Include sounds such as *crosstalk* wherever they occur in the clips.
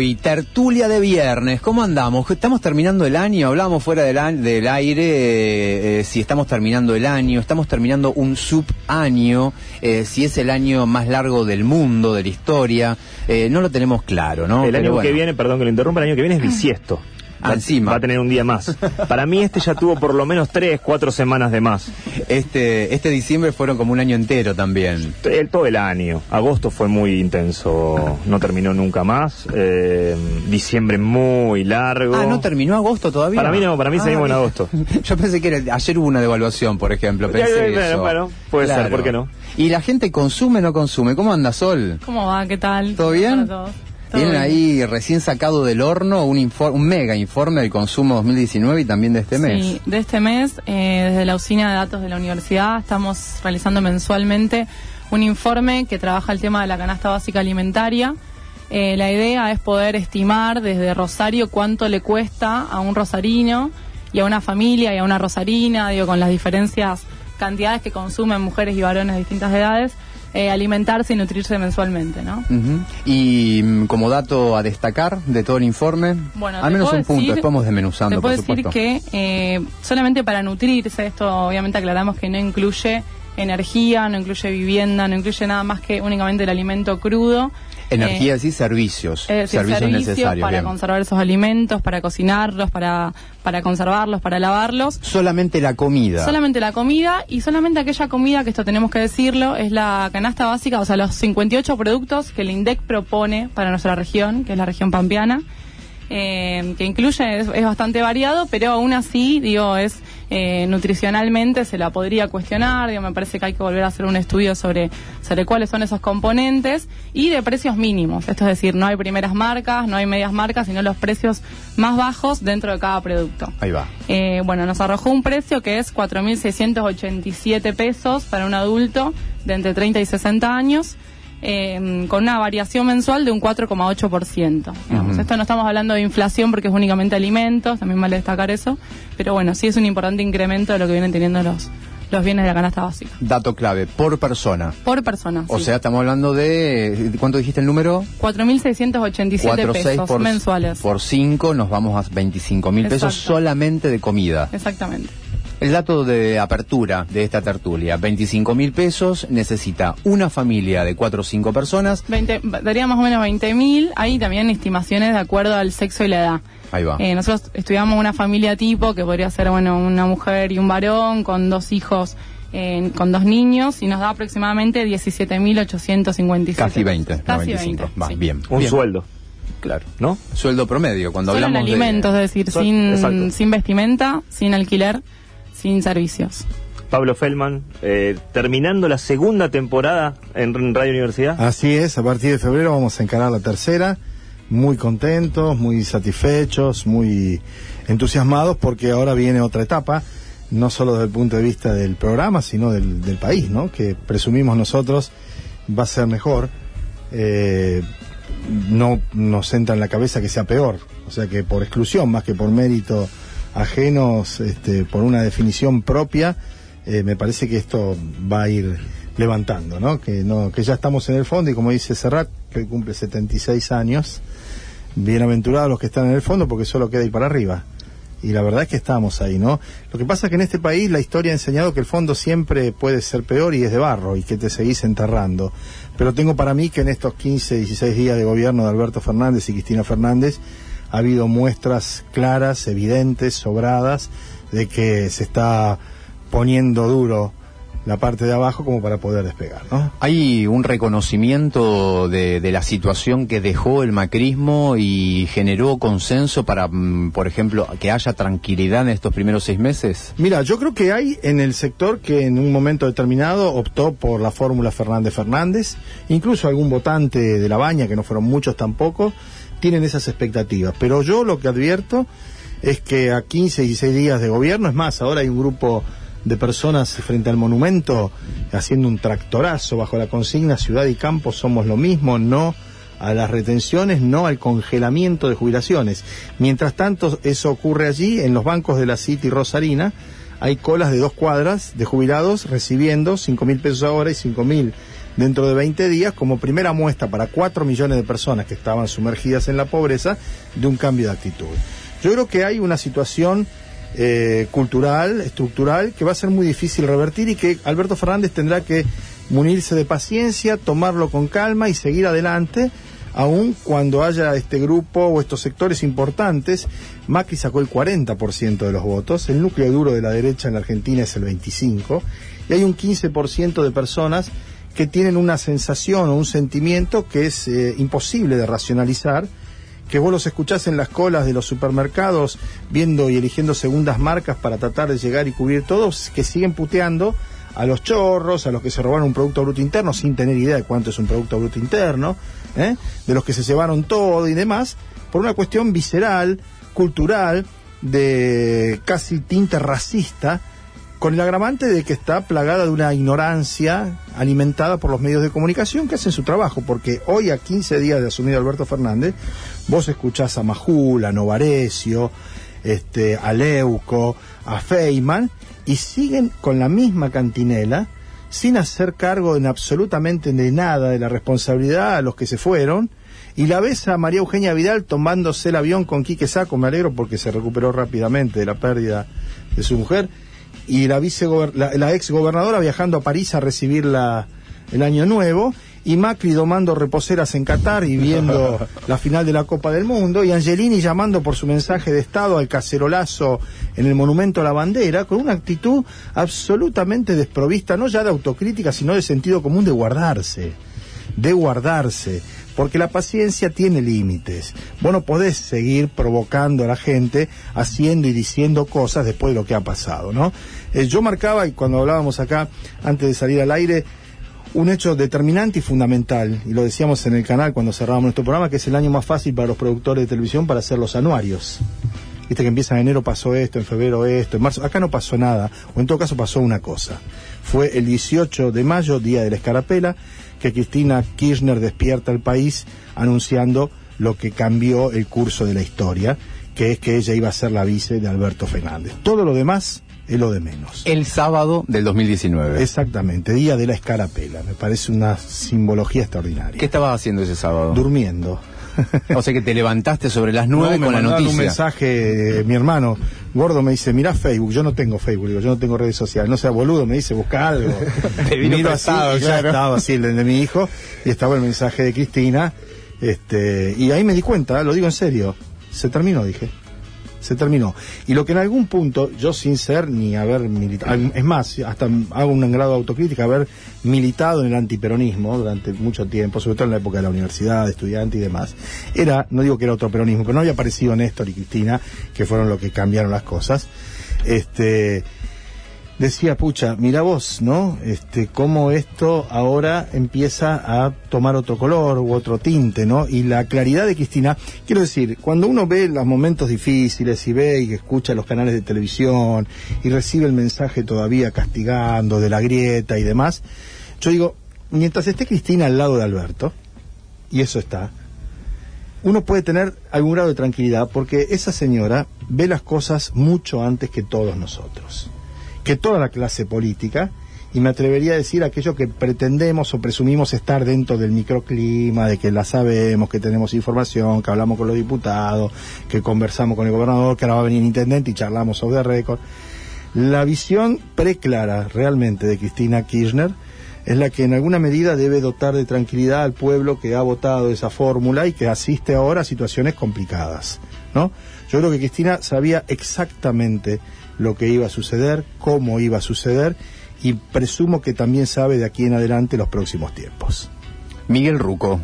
hoy? Tertulia de viernes. ¿Cómo andamos? Estamos terminando el año. Hablábamos fuera del, del aire eh, eh, si estamos terminando el año. Estamos terminando un subaño. Eh, si es el año más largo del mundo, de la historia. Eh, no lo tenemos claro, ¿no? El Pero año que viene, perdón que lo interrumpa, el año que viene es *clears throat* bisiesto. Ah, Va- encima. Va a tener un día más. Para mí este ya tuvo por lo menos tres, cuatro semanas de más. Este, este diciembre fueron como un año entero también. El, todo el año. Agosto fue muy intenso, no terminó nunca más. Eh, diciembre muy largo. Ah, ¿no terminó agosto todavía? Para mí no, para mí Ah, seguimos en agosto. *laughs* Yo pensé que era- ayer hubo una devaluación, por ejemplo. Pensé Ya, ya, eso. bueno, puede ser, ¿por qué no? ¿Y la gente consume o no consume? ¿Cómo anda, Sol? ¿Cómo va? ¿Qué tal? ¿Todo bien? Tienen ahí recién sacado del horno un, infor- un mega informe del consumo 2019 y también de este mes. Sí, de este mes, eh, desde la usina de datos de la universidad, estamos realizando mensualmente un informe que trabaja el tema de la canasta básica alimentaria. Eh, la idea es poder estimar desde Rosario cuánto le cuesta a un rosarino y a una familia y a una rosarina, digo, con las diferencias cantidades que consumen mujeres y varones de distintas edades, eh, alimentarse y nutrirse mensualmente, ¿no? Ujú. Y mm, como dato a destacar de todo el informe, Bueno, al menos un punto, decir- después vamos desmenuzando, Te puedo por decir que eh, solamente para nutrirse, esto obviamente aclaramos que no incluye energía, no incluye vivienda, no incluye nada más que únicamente el alimento crudo. Energía, Eh, sí, servicios. decir, servicios, servicios necesarios. para bien. conservar esos alimentos, para cocinarlos, para, para conservarlos, para lavarlos. Solamente la comida. Solamente la comida y solamente aquella comida, que esto tenemos que decirlo, es la canasta básica, o sea, los 58 productos que el INDEC propone para nuestra región, que es la región pampeana, eh, que incluye, es, es bastante variado, pero aún así, digo, es eh, nutricionalmente se la podría cuestionar, digo, me parece que hay que volver a hacer un estudio sobre, sobre cuáles son esos componentes y de precios mínimos, esto es decir, no hay primeras marcas, no hay medias marcas, sino los precios más bajos dentro de cada producto. Ahí va. Eh, bueno, nos arrojó un precio que es 4.687 pesos para un adulto de entre 30 y 60 años, eh, con una variación mensual de un 4,8%. digamos. Ujú. Esto no estamos hablando de inflación porque es únicamente alimentos, también vale destacar eso, pero bueno, sí es un importante incremento de lo que vienen teniendo los, los bienes de la canasta básica. Dato clave, por persona. Por persona. O sí. sea, estamos hablando de... ¿Cuánto dijiste el número? 4.687 4, 6 pesos por, mensuales. por 5 nos vamos a 25 mil pesos Exacto. solamente de comida. Exactamente. El dato de apertura de esta tertulia, 25 mil pesos, necesita una familia de 4 o 5 personas. 20, daría más o menos 20.000. Hay también estimaciones de acuerdo al sexo y la edad. Ahí va. Eh, nosotros estudiamos una familia tipo que podría ser bueno una mujer y un varón con dos hijos, eh, con dos niños y nos da aproximadamente 17.857. Casi 20, no, Casi 25. 20. Va, sí. bien. Un bien. sueldo, Claro. ¿no? Sueldo promedio, cuando Solo en hablamos alimentos, de... es decir, Sol- sin, exacto. sin vestimenta, sin alquiler, sin servicios. Pablo Feldman, eh, terminando la segunda temporada en Radio Universidad. Así es, a partir de febrero vamos a encarar la tercera, muy contentos, muy satisfechos, muy entusiasmados porque ahora viene otra etapa, no solo desde el punto de vista del programa, sino del, del país, ¿no? Que presumimos nosotros va a ser mejor. Eh, no nos entra en la cabeza que sea peor, o sea que por exclusión más que por mérito ajenos, este, por una definición propia, eh, me parece que esto va a ir levantando, ¿no? Que, no, que ya estamos en el fondo y como dice Serrat, que cumple 76 años, bienaventurados los que están en el fondo porque solo queda ir para arriba. Y la verdad es que estamos ahí, ¿no? Lo que pasa es que en este país la historia ha enseñado que el fondo siempre puede ser peor y es de barro y que te seguís enterrando. Pero tengo para mí que en estos 15, 16 días de gobierno de Alberto Fernández y Cristina Fernández ha habido muestras claras, evidentes, sobradas, de que se está poniendo duro la parte de abajo como para poder despegar, ¿no? Hay un reconocimiento de, de la situación que dejó el macrismo y generó consenso para, mm, por ejemplo, que haya tranquilidad en estos primeros seis meses. Mira, yo creo que hay en el sector que en un momento determinado optó por la fórmula Fernández Fernández, incluso algún votante de la baña, que no fueron muchos tampoco, tienen esas expectativas. Pero yo lo que advierto es que a 15, 16 días de gobierno, es más, ahora hay un grupo de personas frente al monumento haciendo un tractorazo bajo la consigna ciudad y campo somos lo mismo, no a las retenciones, no al congelamiento de jubilaciones. Mientras tanto, eso ocurre allí, en los bancos de la City Rosarina, hay colas de dos cuadras de jubilados recibiendo cinco mil pesos ahora y cinco mil dentro de 20 días como primera muestra para 4 millones de personas que estaban sumergidas en la pobreza de un cambio de actitud. Yo creo que hay una situación eh, cultural, estructural, que va a ser muy difícil revertir y que Alberto Fernández tendrá que munirse de paciencia, tomarlo con calma y seguir adelante, aun cuando haya este grupo o estos sectores importantes. Macri sacó el 40% de los votos, el núcleo duro de la derecha en la Argentina es el 25%, y hay un 15% de personas que tienen una sensación o un sentimiento que es eh, imposible de racionalizar, que vos los escuchás en las colas de los supermercados viendo y eligiendo segundas marcas para tratar de llegar y cubrir todos, que siguen puteando a los chorros, a los que se robaron un Producto Bruto Interno sin tener idea de cuánto es un Producto Bruto Interno, ¿eh? de los que se llevaron todo y demás, por una cuestión visceral, cultural, de casi tinte racista, con el agravante de que está plagada de una ignorancia alimentada por los medios de comunicación que hacen su trabajo, porque hoy a 15 días de asumir Alberto Fernández, vos escuchás a Majul, a Novarecio, este, a Leuco, a Feynman, y siguen con la misma cantinela, sin hacer cargo en absolutamente de nada de la responsabilidad a los que se fueron, y la ves a María Eugenia Vidal tomándose el avión con Quique Saco, me alegro porque se recuperó rápidamente de la pérdida de su mujer, y la, la, la ex gobernadora viajando a París a recibir la, el año nuevo y Macri domando reposeras en Qatar y viendo *laughs* la final de la Copa del Mundo y Angelini llamando por su mensaje de Estado al cacerolazo en el Monumento a la Bandera con una actitud absolutamente desprovista, no ya de autocrítica, sino de sentido común de guardarse, de guardarse porque la paciencia tiene límites. Vos no podés seguir provocando a la gente haciendo y diciendo cosas después de lo que ha pasado, ¿no? Eh, yo marcaba, y cuando hablábamos acá, antes de salir al aire, un hecho determinante y fundamental, y lo decíamos en el canal cuando cerrábamos nuestro programa, que es el año más fácil para los productores de televisión para hacer los anuarios. Viste que empieza en enero pasó esto, en febrero esto, en marzo, acá no pasó nada, o en todo caso pasó una cosa. Fue el 18 de mayo, día de la escarapela, que Cristina Kirchner despierta al país anunciando lo que cambió el curso de la historia, que es que ella iba a ser la vice de Alberto Fernández. Todo lo demás es lo de menos. El sábado del 2019. Exactamente, día de la escarapela. Me parece una simbología extraordinaria. ¿Qué estabas haciendo ese sábado? Durmiendo. *laughs* o sea que te levantaste sobre las nueve no, con la noticia. un mensaje, mi hermano, gordo me dice, mira Facebook, yo no tengo Facebook, digo, yo no tengo redes sociales, no sea boludo, me dice, busca algo. *laughs* te vino Miro así, y ya estaba así el de mi hijo, y estaba el mensaje de Cristina, este, y ahí me di cuenta, lo digo en serio, se terminó, dije. Se terminó. Y lo que en algún punto, yo sin ser ni haber militado, es más, hasta hago un grado de autocrítica, haber militado en el antiperonismo durante mucho tiempo, sobre todo en la época de la universidad, de estudiante y demás, era, no digo que era otro peronismo, pero no había aparecido Néstor y Cristina, que fueron los que cambiaron las cosas. Este, decía, pucha, mira vos, ¿no? Este, cómo esto ahora empieza a tomar otro color u otro tinte, ¿no? Y la claridad de Cristina, quiero decir, cuando uno ve los momentos difíciles y ve y escucha los canales de televisión y recibe el mensaje todavía castigando de la grieta y demás, yo digo, mientras esté Cristina al lado de Alberto, y eso está, uno puede tener algún grado de tranquilidad porque esa señora ve las cosas mucho antes que todos nosotros que toda la clase política, y me atrevería a decir aquello que pretendemos o presumimos estar dentro del microclima, de que la sabemos, que tenemos información, que hablamos con los diputados, que conversamos con el gobernador, que ahora va a venir el intendente y charlamos sobre récord. La visión preclara realmente de Cristina Kirchner es la que en alguna medida debe dotar de tranquilidad al pueblo que ha votado esa fórmula y que asiste ahora a situaciones complicadas, ¿no? Yo creo que Cristina sabía exactamente lo que iba a suceder, cómo iba a suceder y presumo que también sabe de aquí en adelante los próximos tiempos. Miguel Ruco,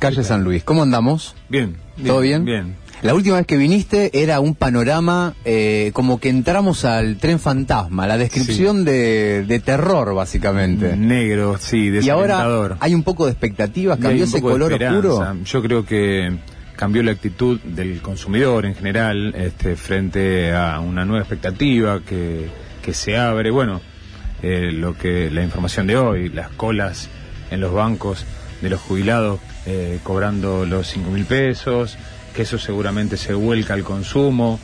calle San Luis, ¿cómo andamos? Bien. ¿Todo bien? Bien. La última vez que viniste era un panorama eh, como que entramos al tren fantasma, la descripción de, de, terror básicamente. Negro, sí, Y ahora hay un poco de expectativas, cambió ese color oscuro. Yo creo que cambió la actitud del consumidor en general este, frente a una nueva expectativa que, que se abre. Bueno, eh, lo que la información de hoy, las colas en los bancos de los jubilados eh, cobrando los cinco mil pesos, que eso seguramente se vuelca al consumo,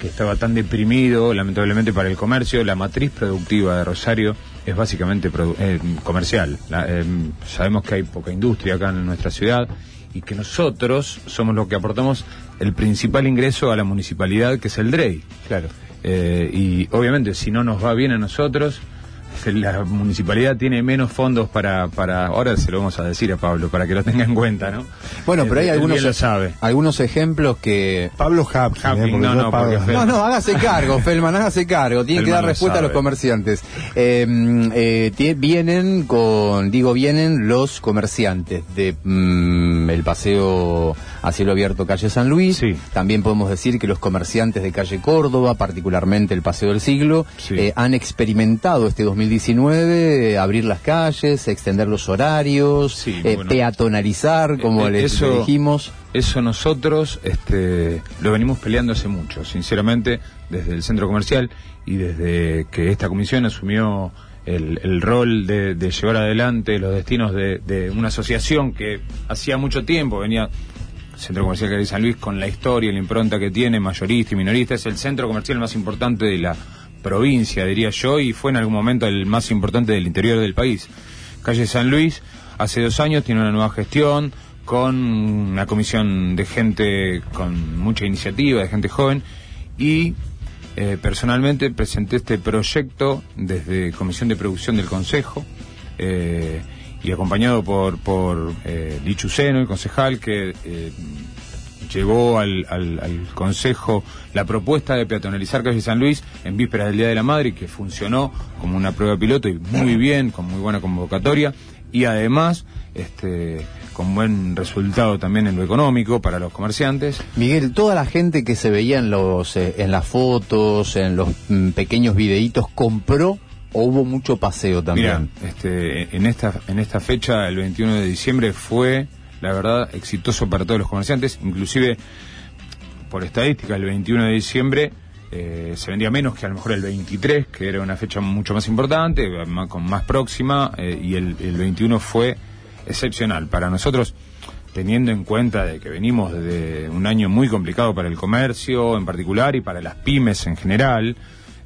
que estaba tan deprimido, lamentablemente para el comercio, la matriz productiva de Rosario es básicamente eh, comercial. La- eh, sabemos que hay poca industria acá en nuestra ciudad y que nosotros somos los que aportamos el principal ingreso a la municipalidad, que es el DREI. Claro. Eh, y obviamente, si no nos va bien a nosotros, la municipalidad tiene menos fondos para, para. Ahora se lo vamos a decir a Pablo, para que lo tenga en cuenta, ¿no? Bueno, pero hay algunos, lo sabe. algunos ejemplos que... Pablo Hapkin, Hapkin, eh, porque no, no, Fel- No, no, hágase cargo, Felman, hágase cargo. Tiene que dar lo respuesta a los comerciantes. Eh, mm, eh, vienen con, digo, vienen los comerciantes de mm, el paseo a cielo abierto calle San Luis. Sí. También podemos decir que los comerciantes de calle Córdoba, particularmente el paseo del siglo, Sí. eh, han experimentado este 2019 eh, abrir las calles, extender los horarios, Sí, eh, bueno. peatonalizar, como Eh, les eso- dijimos. Eso nosotros este, lo venimos peleando hace mucho, sinceramente, desde el centro comercial y desde que esta comisión asumió el, el rol de, de llevar adelante los destinos de, de una asociación que hacía mucho tiempo venía Centro Comercial Cali San Luis con la historia y la impronta que tiene, mayorista y minorista, es el centro comercial más importante de la provincia, diría yo, y fue en algún momento el más importante del interior del país. Calle San Luis, hace dos años tiene una nueva gestión, con una comisión de gente con mucha iniciativa, de gente joven, y eh, personalmente presenté este proyecto desde Comisión de Producción del Consejo, eh, y acompañado por, por eh, Lichu Seno, el concejal, que eh, llevó al, al- al Consejo la propuesta de peatonalizar calle San Luis en vísperas del Día de la Madre, que funcionó como una prueba piloto y muy bien, con muy buena convocatoria, y además este, con buen resultado también en lo económico para los comerciantes. Miguel, toda la gente que se veía en los eh, en las fotos, en los mm, pequeños videitos, compró o hubo mucho paseo también. este, en esta en esta fecha, el 21 de diciembre, fue, la verdad, exitoso para todos los comerciantes, inclusive por estadística, el 21 de diciembre eh, se vendía menos que a lo mejor el 23, que era una fecha mucho más importante, ma- con más próxima, eh, y el, el 21 fue excepcional. Para nosotros, teniendo en cuenta de que venimos de un año muy complicado para el comercio en particular y para las pymes en general,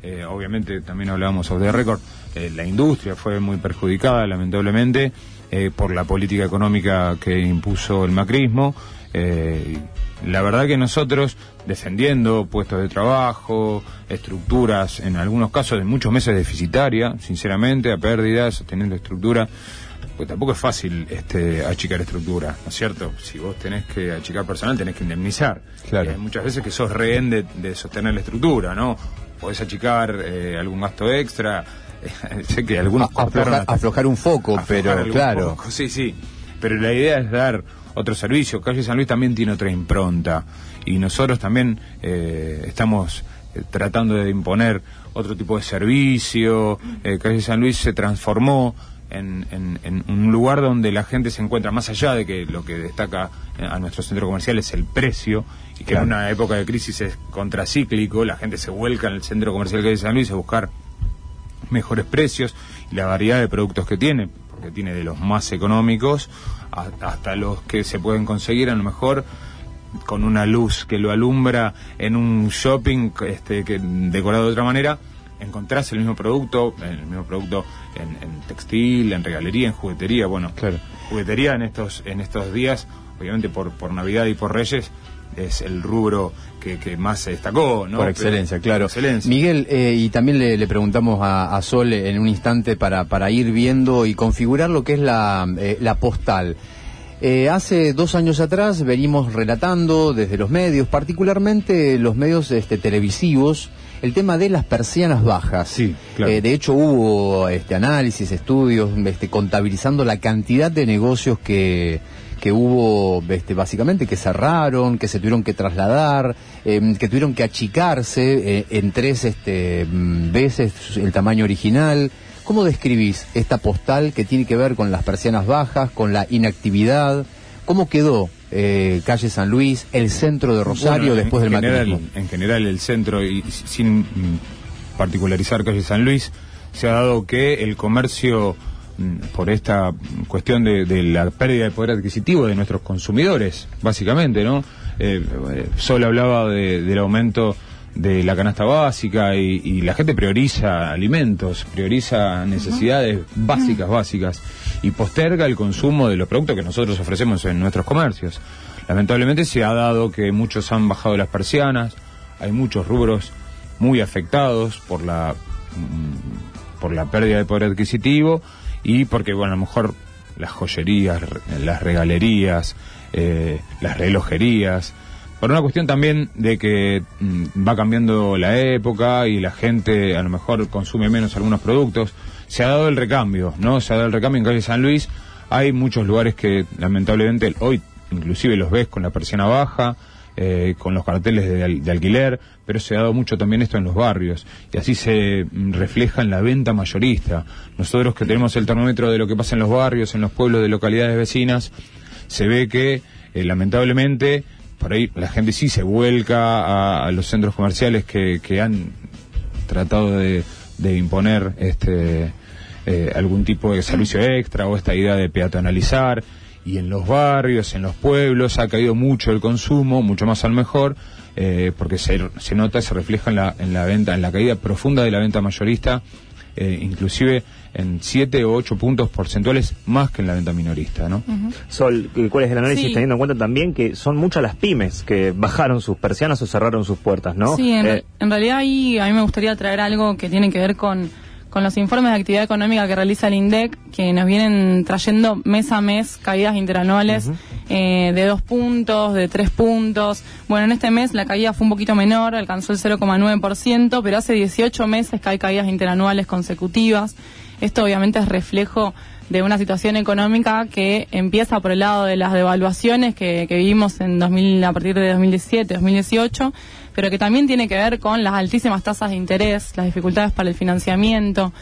eh, obviamente también hablábamos of the record, eh, la industria fue muy perjudicada lamentablemente eh, por la política económica que impuso el macrismo. eh, la verdad que nosotros defendiendo puestos de trabajo, estructuras, en algunos casos de muchos meses deficitaria, sinceramente, a pérdidas, sosteniendo estructura, pues tampoco es fácil este, achicar estructura, ¿no es cierto? Si vos tenés que achicar personal, tenés que indemnizar. Claro. Hay muchas veces que sos rehén de, de sostener la estructura, ¿no? Podés achicar eh, algún gasto extra. *laughs* sé que algunos aflojar- un foco, aflojar pero claro. sí, sí. Pero la idea es dar otro servicio. Calle San Luis también tiene otra impronta. Y nosotros también eh, estamos eh, tratando de imponer otro tipo de servicio. Eh, Calle San Luis se transformó en, en- en un lugar donde la gente se encuentra más allá de que lo que destaca eh, a nuestro centro comercial es el precio y que Claro. en una época de crisis es contracíclico, la gente se vuelca en el centro comercial Calle San Luis a buscar mejores precios y la variedad de productos que tiene, porque tiene de los más económicos a- hasta los que se pueden conseguir a lo mejor con una luz que lo alumbra en un shopping este, que decorado de otra manera, encontrás el mismo producto, el mismo producto en, en textil, en regalería, en juguetería, bueno, Claro. juguetería en estos, en estos días, obviamente por, por Navidad y por Reyes, es el rubro que, que más se destacó, ¿no? Por Pero- excelencia, claro. por excelencia. Miguel, eh, y también le, le preguntamos a, a Sol en un instante para, para ir viendo y configurar lo que es la, eh, la postal. Eh, hace dos años atrás venimos relatando desde los medios, particularmente los medios este, televisivos, el tema de las persianas bajas. Sí, claro. Eh, de hecho hubo este análisis, estudios, este, contabilizando la cantidad de negocios que, que hubo, este, básicamente, que cerraron, que se tuvieron que trasladar, eh, que tuvieron que achicarse eh, en tres este, mm, veces el tamaño original. ¿Cómo describís esta postal que tiene que ver con las persianas bajas, con la inactividad? ¿Cómo quedó eh, calle San Luis, el centro de Rosario Bueno, después en del general? En general, el centro, y sin mm, particularizar calle San Luis, se ha dado que el comercio, por esta cuestión de, de la pérdida de poder adquisitivo de nuestros consumidores, básicamente, ¿no? Eh, eh, Sol hablaba de- del aumento de la canasta básica y, y la gente prioriza alimentos, prioriza necesidades básicas, básicas y posterga el consumo de los productos que nosotros ofrecemos en nuestros comercios. Lamentablemente se ha dado que muchos han bajado las persianas, hay muchos rubros muy afectados por la mm, por la pérdida de poder adquisitivo y porque bueno a lo mejor las joyerías, las regalerías, eh, las relojerías, por una cuestión también de que mm, va cambiando la época y la gente a lo mejor consume menos algunos productos, se ha dado el recambio, ¿no? Se ha dado el recambio en calle San Luis, hay muchos lugares que lamentablemente hoy inclusive los ves con la persiana baja, eh, con los carteles de, de alquiler, pero se ha dado mucho también esto en los barrios y así se mm, refleja en la venta mayorista. Nosotros que tenemos el termómetro de lo que pasa en los barrios, en los pueblos de localidades vecinas, se ve que eh, lamentablemente por ahí la gente sí se vuelca a, los centros comerciales que, que han tratado de, de imponer este eh, algún tipo de servicio extra o esta idea de peatonalizar y en los barrios, en los pueblos ha caído mucho el consumo, mucho más al mejor, eh, porque se, se nota, se refleja en la, en la venta, en la caída profunda de la venta mayorista, eh, inclusive en 7 o 8 puntos porcentuales más que en la venta minorista, ¿no? Sol, ¿cuál es el análisis Sí. teniendo en cuenta también que son muchas las pymes que bajaron sus persianas o cerraron sus puertas, ¿no? Sí, en, Eh, en realidad ahí a mí me gustaría traer algo que tiene que ver con, con los informes de actividad económica que realiza el INDEC, que nos vienen trayendo mes a mes caídas interanuales eh, de dos puntos, de tres puntos. Bueno, en este mes la caída fue un poquito menor, alcanzó el 0,9%, pero hace 18 meses que hay caídas interanuales consecutivas. Esto obviamente es reflejo de una situación económica que empieza por el lado de las devaluaciones que, que vivimos en 2000, a partir de 2017, 2018, pero que también tiene que ver con las altísimas tasas de interés, las dificultades para el financiamiento,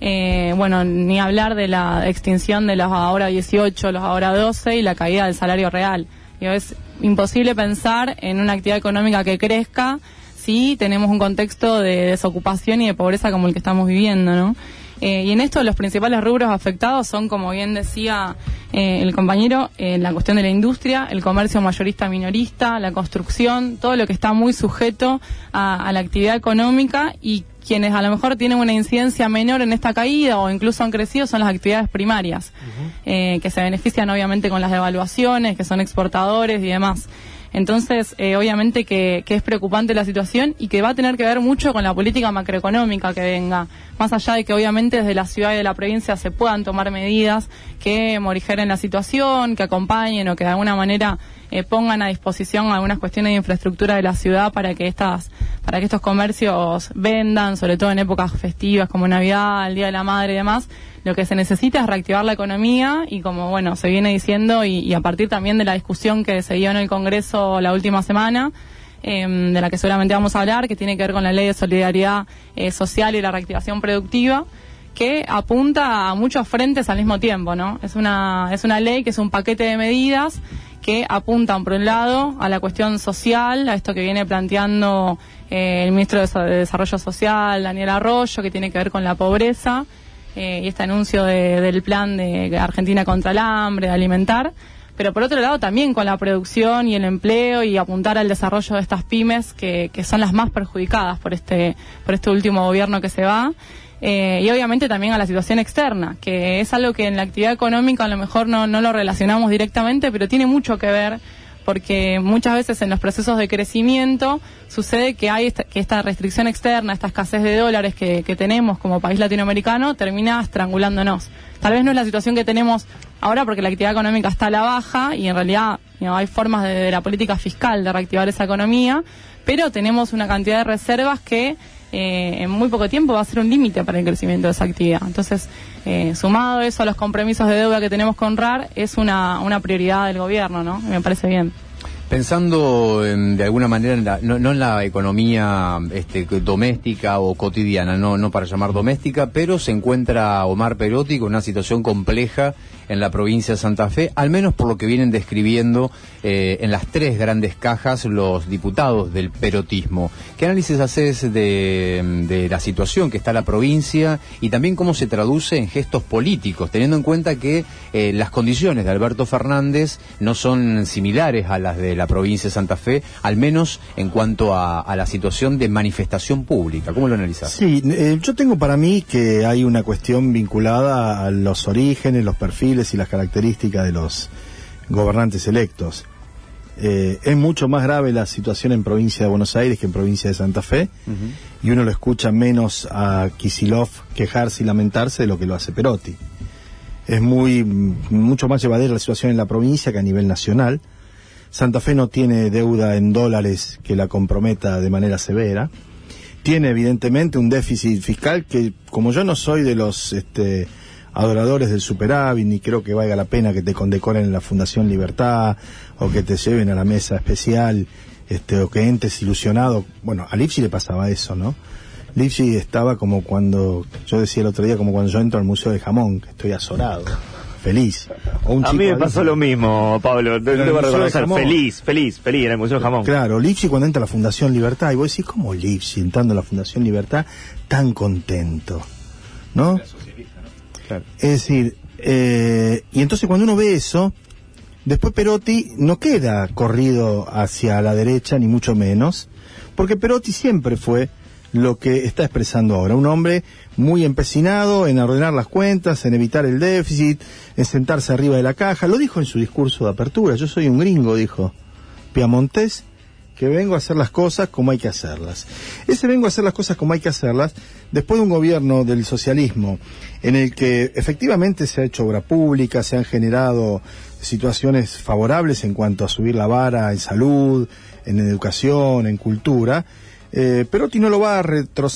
eh, bueno, ni hablar de la extinción de los ahora 18, los ahora 12 y la caída del salario real. Digo, es imposible pensar en una actividad económica que crezca si tenemos un contexto de desocupación y de pobreza como el que estamos viviendo, ¿no? Eh, y en esto los principales rubros afectados son, como bien decía eh, el compañero, eh, la cuestión de la industria, el comercio mayorista minorista, la construcción, todo lo que está muy sujeto a, a la actividad económica y quienes a lo mejor tienen una incidencia menor en esta caída o incluso han crecido son las actividades primarias, eh, que se benefician obviamente con las devaluaciones, que son exportadores y demás. Entonces, eh, obviamente que, que es preocupante la situación y que va a tener que ver mucho con la política macroeconómica que venga. Más allá de que obviamente desde la ciudad y de la provincia se puedan tomar medidas que morigeren la situación, que acompañen o que de alguna manera eh, pongan a disposición algunas cuestiones de infraestructura de la ciudad para que estas para que estos comercios vendan, sobre todo en épocas festivas como Navidad, el Día de la Madre y demás. Lo que se necesita es reactivar la economía y como bueno se viene diciendo y, a partir también de la discusión que se dio en el Congreso la última semana, eh, de la que seguramente vamos a hablar, que tiene que ver con la ley de solidaridad eh, social y la reactivación productiva que apunta a muchos frentes al mismo tiempo, ¿no? Es una, es una ley que es un paquete de medidas que apuntan, por un lado, a la cuestión social, a esto que viene planteando eh, el ministro de Desa- de Desarrollo Social, Daniel Arroyo, que tiene que ver con la pobreza, eh, y este anuncio de- del plan de Argentina contra el hambre, de alimentar, pero por otro lado también con la producción y el empleo y apuntar al desarrollo de estas pymes que, que son las más perjudicadas por este, por este último gobierno que se va. Eh, y obviamente también a la situación externa, que es algo que en la actividad económica a lo mejor no, no lo relacionamos directamente, pero tiene mucho que ver porque muchas veces en los procesos de crecimiento sucede que hay esta, que esta restricción externa, esta escasez de dólares que, que tenemos como país latinoamericano termina estrangulándonos. Tal vez no es la situación que tenemos ahora porque la actividad económica está a la baja y en realidad you know, hay formas de, de la política fiscal de reactivar esa economía, pero tenemos una cantidad de reservas que eh, en muy poco tiempo va a ser un límite para el crecimiento de esa actividad. Entonces, eh, sumado eso a los compromisos de deuda que tenemos con RAR, es una, una prioridad del gobierno, ¿no? Me parece bien. Pensando en- de alguna manera, en la- no, no en la economía este, doméstica o cotidiana, no, no para llamar doméstica, pero se encuentra Omar Perotti con una situación compleja en la provincia de Santa Fe, al menos por lo que vienen describiendo eh, en las tres grandes cajas los diputados del perotismo. ¿Qué análisis haces de, la situación que está la provincia y también cómo se traduce en gestos políticos, teniendo en cuenta que eh, las condiciones de Alberto Fernández no son similares a las de la provincia de Santa Fe, al menos en cuanto a, a la situación de manifestación pública? ¿Cómo lo analizas? Sí, eh, yo tengo para mí que hay una cuestión vinculada a los orígenes, los perfiles y las características de los gobernantes electos. Eh, es mucho más grave la situación en provincia de Buenos Aires que en provincia de Santa Fe, y uno lo escucha menos a Kisilov quejarse y lamentarse de lo que lo hace Perotti. Es muy mucho más llevadera la situación en la provincia que a nivel nacional. Santa Fe no tiene deuda en dólares que la comprometa de manera severa. Tiene evidentemente un déficit fiscal que, como yo no soy de los este, adoradores del superávit, ni creo que valga la pena que te condecoren en la Fundación Libertad o que te lleven a la mesa especial este, o que entres ilusionado. Bueno, a Lipsi le pasaba eso, ¿no? Lipsi estaba como cuando, yo decía el otro día, como cuando yo entro al Museo de Jamón, que estoy azorado, feliz. O un A chico mí me de pasó Lipsi- lo mismo, Pablo. Te debo reconocer. Feliz, feliz, feliz en el Museo de Jamón. Claro, Lipsi cuando entra a la Fundación Libertad, y vos decís, ¿cómo Lipsi entrando a la Fundación Libertad tan contento? ¿No? Es decir, eh, y entonces cuando uno ve eso, después Perotti no queda corrido hacia la derecha, ni mucho menos, porque Perotti siempre fue lo que está expresando ahora, un hombre muy empecinado en ordenar las cuentas, en evitar el déficit, en sentarse arriba de la caja, lo dijo en su discurso de apertura, yo soy un gringo, dijo Piamontés, que vengo a hacer las cosas como hay que hacerlas. Ese vengo a hacer las cosas como hay que hacerlas, después de un gobierno del socialismo en el que efectivamente se ha hecho obra pública, se han generado situaciones favorables en cuanto a subir la vara en salud, en educación, en cultura, eh, Perotti no lo va a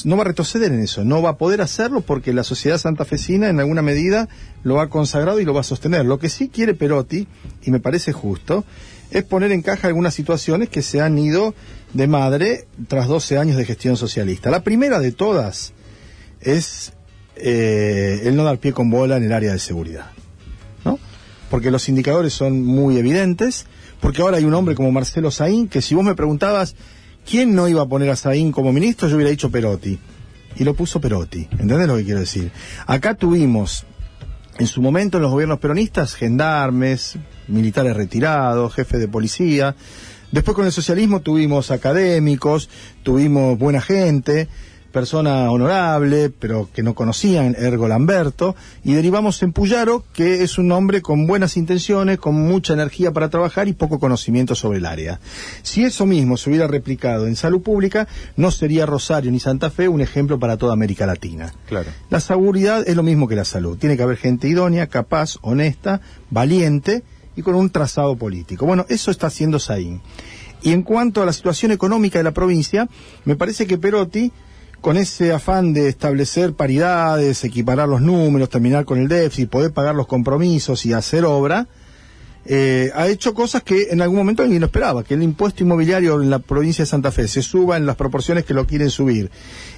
no va a retroceder en eso, no va a poder hacerlo porque la sociedad santafesina en alguna medida lo ha consagrado y lo va a sostener. Lo que sí quiere Perotti, y me parece justo, es poner en caja algunas situaciones que se han ido de madre tras 12 años de gestión socialista. La primera de todas es eh, el no dar pie con bola en el área de seguridad. ¿no? Porque los indicadores son muy evidentes, porque ahora hay un hombre como Marcelo Saín, que si vos me preguntabas quién no iba a poner a Saín como ministro, yo hubiera dicho Perotti. Y lo puso Perotti. ¿Entendés lo que quiero decir? Acá tuvimos, en su momento en los gobiernos peronistas, gendarmes, militares retirados, jefes de policía. Después con el socialismo tuvimos académicos, tuvimos buena gente, persona honorable, pero que no conocían, ergo Lamberto, y derivamos en Puyaro, que es un hombre con buenas intenciones, con mucha energía para trabajar y poco conocimiento sobre el área. Si eso mismo se hubiera replicado en salud pública, no sería Rosario ni Santa Fe un ejemplo para toda América Latina. Claro. La seguridad es lo mismo que la salud. Tiene que haber gente idónea, capaz, honesta, valiente y con un trazado político. Bueno, eso está haciendo Saín. Y en cuanto a la situación económica de la provincia, me parece que Perotti, con ese afán de establecer paridades, equiparar los números, terminar con el déficit, poder pagar los compromisos y hacer obra, eh, ha hecho cosas que en algún momento alguien no esperaba, que el impuesto inmobiliario en la provincia de Santa Fe se suba en las proporciones que lo quieren subir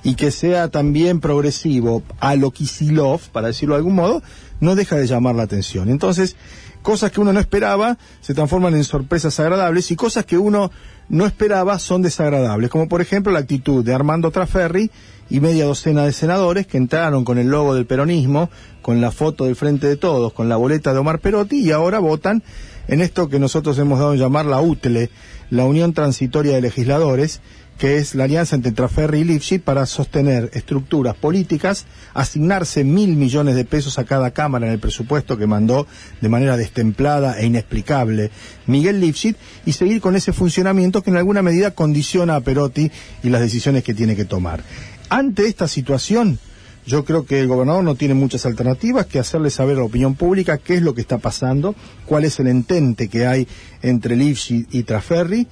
y que sea también progresivo a lo Kisilov, para decirlo de algún modo, no deja de llamar la atención. Entonces, cosas que uno no esperaba se transforman en sorpresas agradables y cosas que uno no esperaba son desagradables, como por ejemplo la actitud de Armando Traferri y media docena de senadores que entraron con el logo del peronismo, con la foto del frente de todos, con la boleta de Omar Perotti y ahora votan en esto que nosotros hemos dado en llamar la UTLE, la Unión Transitoria de Legisladores, que es la alianza entre Traferri y Lifshitz para sostener estructuras políticas, asignarse mil millones de pesos a cada Cámara en el presupuesto que mandó de manera destemplada e inexplicable Miguel Lifshitz y seguir con ese funcionamiento que en alguna medida condiciona a Perotti y las decisiones que tiene que tomar. Ante esta situación, yo creo que el gobernador no tiene muchas alternativas que hacerle saber a la opinión pública qué es lo que está pasando, cuál es el entente que hay entre Lifshitz y Traferri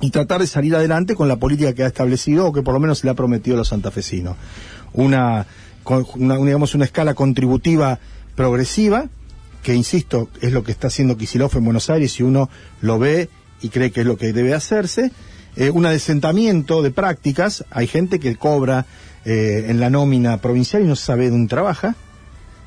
y tratar de salir adelante con la política que ha establecido o que por lo menos se le ha prometido a los santafesinos. Una, una- digamos, una escala contributiva progresiva, que insisto, es lo que está haciendo Kicillof en Buenos Aires y uno lo ve y cree que es lo que debe hacerse. Eh, un adesentamiento de prácticas, hay gente que cobra eh, en la nómina provincial y no sabe dónde trabaja.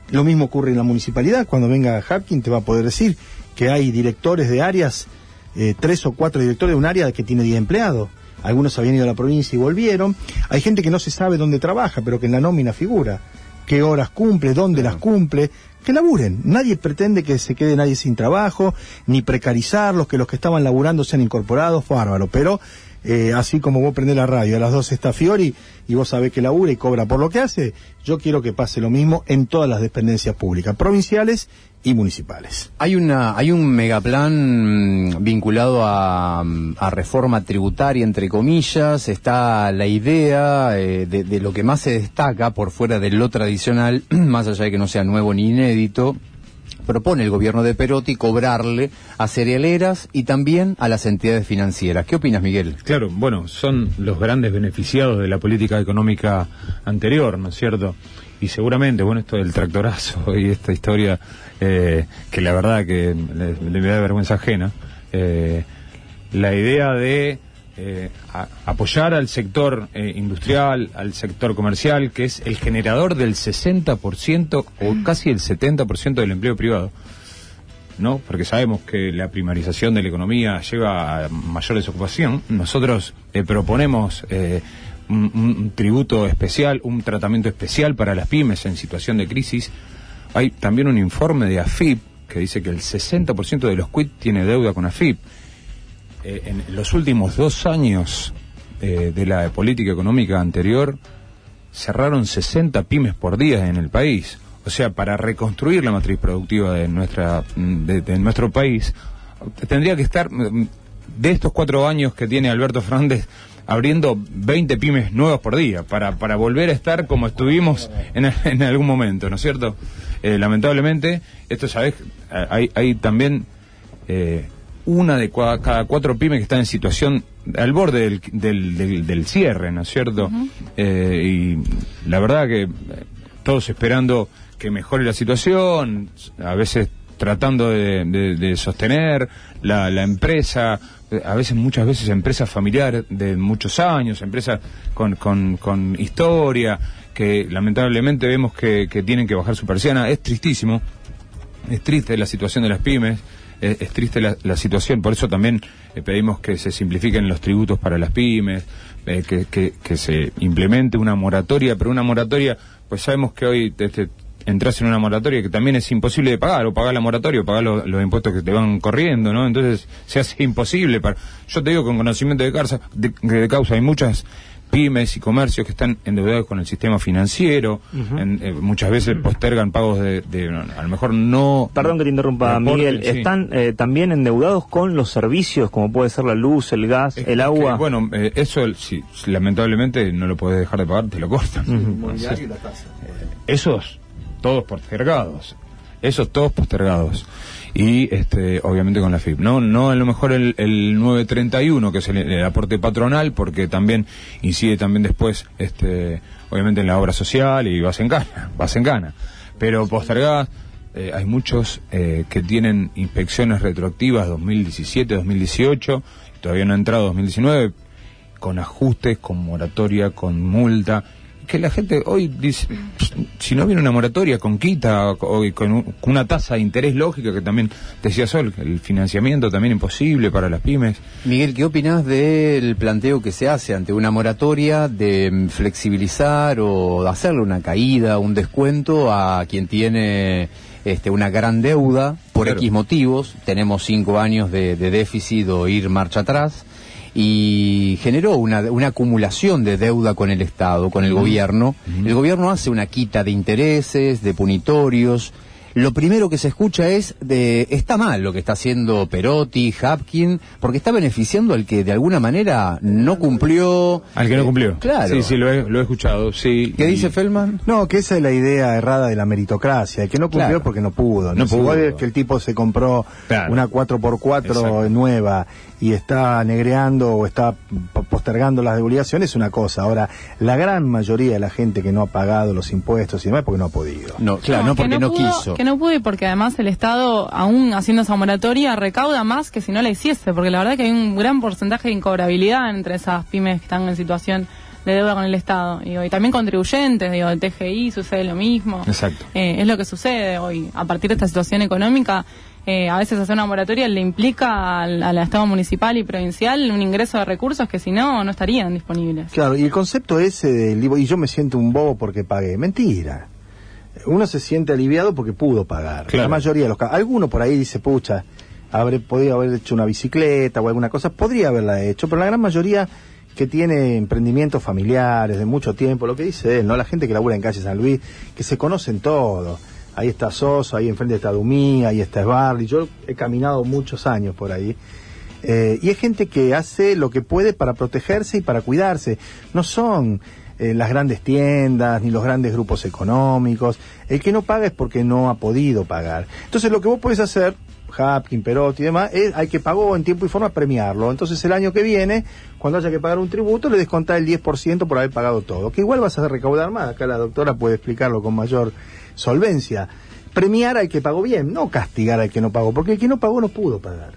Lo mismo ocurre en la municipalidad. Cuando venga Hapkin te va a poder decir que hay directores de áreas, eh, tres o cuatro directores de un área que tiene 10 empleados. Algunos habían ido a la provincia y volvieron. Hay gente que no se sabe dónde trabaja, pero que en la nómina figura. Qué horas cumple, dónde las cumple. Que laburen. Nadie pretende que se quede nadie sin trabajo, ni precarizarlos, que los que estaban laburando sean incorporados, bárbaro. Pero eh, así como vos prendés la radio, a las dos está Fiori y vos sabés que labura y cobra por lo que hace, yo quiero que pase lo mismo en todas las dependencias públicas, provinciales y municipales. Hay una, hay un megaplan mm, vinculado a, a reforma tributaria, entre comillas. Está la idea eh, de, de lo que más se destaca por fuera de lo tradicional, *clears throat* más allá de que no sea nuevo ni inédito, propone el gobierno de Perotti cobrarle a cerealeras y también a las entidades financieras. ¿Qué opinas, Miguel? Claro, bueno, son los grandes beneficiados de la política económica anterior, ¿no es cierto? Y seguramente, bueno, esto del tractorazo *laughs* y esta historia, eh, que la verdad que le, le da vergüenza ajena, eh, la idea de eh, a- apoyar al sector eh, industrial, al sector comercial, que es el generador del 60% o casi el 70% del empleo privado. ¿no? Porque sabemos que la primarización de la economía lleva a mayor desocupación. Nosotros eh, proponemos eh, un, un tributo especial, un tratamiento especial para las pymes en situación de crisis. Hay también un informe de AFIP que dice que el 60% de los quit tiene deuda con AFIP. Eh, en los últimos dos años eh, de la política económica anterior, cerraron 60 pymes por día en el país. O sea, para reconstruir la matriz productiva de, nuestra, mm, de, nuestro país, tendría que estar, mm, de estos cuatro años que tiene Alberto Fernández, abriendo 20 pymes nuevas por día, para, para volver a estar como estuvimos en, *laughs* algún momento, ¿no es cierto? Eh, lamentablemente, esto, ¿sabes? Hay, también una de cua- cada cuatro pymes que están en situación al borde del, del, del- del cierre, ¿no es cierto? Eh, y la verdad que eh, todos esperando que mejore la situación, a veces tratando de, de- de sostener la, la empresa, eh, a veces, muchas veces empresas familiares de muchos años, empresas con, con, con historia, que lamentablemente vemos que, que tienen que bajar su persiana. Es tristísimo, es triste la situación de las pymes, es, triste la, la situación, por eso también eh, pedimos que se simplifiquen los tributos para las pymes, eh, que, que, se implemente una moratoria, pero una moratoria, pues sabemos que hoy este, entras en una moratoria que también es imposible de pagar, o pagar la moratoria, o pagar lo- los impuestos que te van corriendo, ¿no? Entonces se hace imposible. Para... Yo te digo con conocimiento de causa, de causa hay muchas pymes y comercios que están endeudados con el sistema financiero, en- eh, muchas veces postergan pagos de, de- a lo mejor no... Perdón que te interrumpa, Miguel. sí. ¿Están eh, también endeudados con los servicios, como puede ser la luz, el gas, Es el que, agua? bueno, eh, eso si lamentablemente no lo puedes dejar de pagar, te lo cortan. Entonces, esos todos postergados. Esos todos postergados. Y este, obviamente con la FIP. No, no a lo mejor el, el 931, que es el, el aporte patronal, porque también incide también después, este, obviamente en la obra social y vas en gana, vas en gana. Pero postergadas, eh, hay muchos eh, que tienen inspecciones retroactivas 2017, 2018, y todavía no ha entrado 2019, con ajustes, con moratoria, con multa. Que la gente hoy dice, si no viene una moratoria con quita o con, un- con una tasa de interés lógica, que también decía Sol, el financiamiento también imposible para las pymes. Miguel, ¿qué opinas del planteo que se hace ante una moratoria de mm, flexibilizar o de hacerle una caída, un descuento a quien tiene este, una gran deuda por Claro. X motivos? Tenemos cinco años de, de déficit o ir marcha atrás y generó una, una acumulación de deuda con el Estado, con el gobierno. El gobierno hace una quita de intereses, de punitorios. Lo primero que se escucha es de está mal lo que está haciendo Perotti, Hapkin, porque está beneficiando al que de alguna manera no cumplió. Al que no Eh, cumplió. Claro. Sí, sí, lo he, lo he escuchado, sí. ¿Qué Y- dice Feldman? No, que esa es la idea errada de la meritocracia, que no cumplió Claro. porque no pudo. No pudo. ves que el tipo se compró Claro. una 4x4 Exacto. nueva y está negreando o está po- postergando las devoluciones es una cosa. Ahora, la gran mayoría de la gente que no ha pagado los impuestos y demás es porque no ha podido. No, claro, no, que porque no, pudo- quiso. Que no pudo y porque además el Estado, aún haciendo esa moratoria, recauda más que si no la hiciese, porque la verdad que hay un gran porcentaje de incobrabilidad entre esas pymes que están en situación de deuda con el Estado. Digo, y también contribuyentes, digo, el TGI sucede lo mismo. Exacto. Eh, es lo que sucede hoy. A partir de esta situación económica, eh, a veces hacer una moratoria le implica al, al Estado municipal y provincial un ingreso de recursos que si no, no estarían disponibles. Claro, y el concepto ese del y yo me siento un bobo porque pagué. Mentira. Uno se siente aliviado porque pudo pagar. Claro. La mayoría de los casos. Alguno por ahí dice, pucha, habré podido haber hecho una bicicleta o alguna cosa. Podría haberla hecho, pero la gran mayoría que tiene emprendimientos familiares de mucho tiempo, lo que dice él, ¿no? La gente que labura en calle San Luis, que se conocen todos. Ahí está Soso, ahí enfrente está Dumí, ahí está Esbarli. Yo he caminado muchos años por ahí. Eh, y es gente que hace lo que puede para protegerse y para cuidarse. No son eh, las grandes tiendas ni los grandes grupos económicos. El que no paga es porque no ha podido pagar. Entonces lo que vos podés hacer, Hapkin, Perotti y demás, es hay que pagó en tiempo y forma premiarlo. Entonces el año que viene, cuando haya que pagar un tributo, le descontás el 10% por haber pagado todo. Que igual vas a recaudar más. Acá la doctora puede explicarlo con mayor solvencia. Premiar al que pagó bien, no castigar al que no pagó, porque el que no pagó no pudo pagar.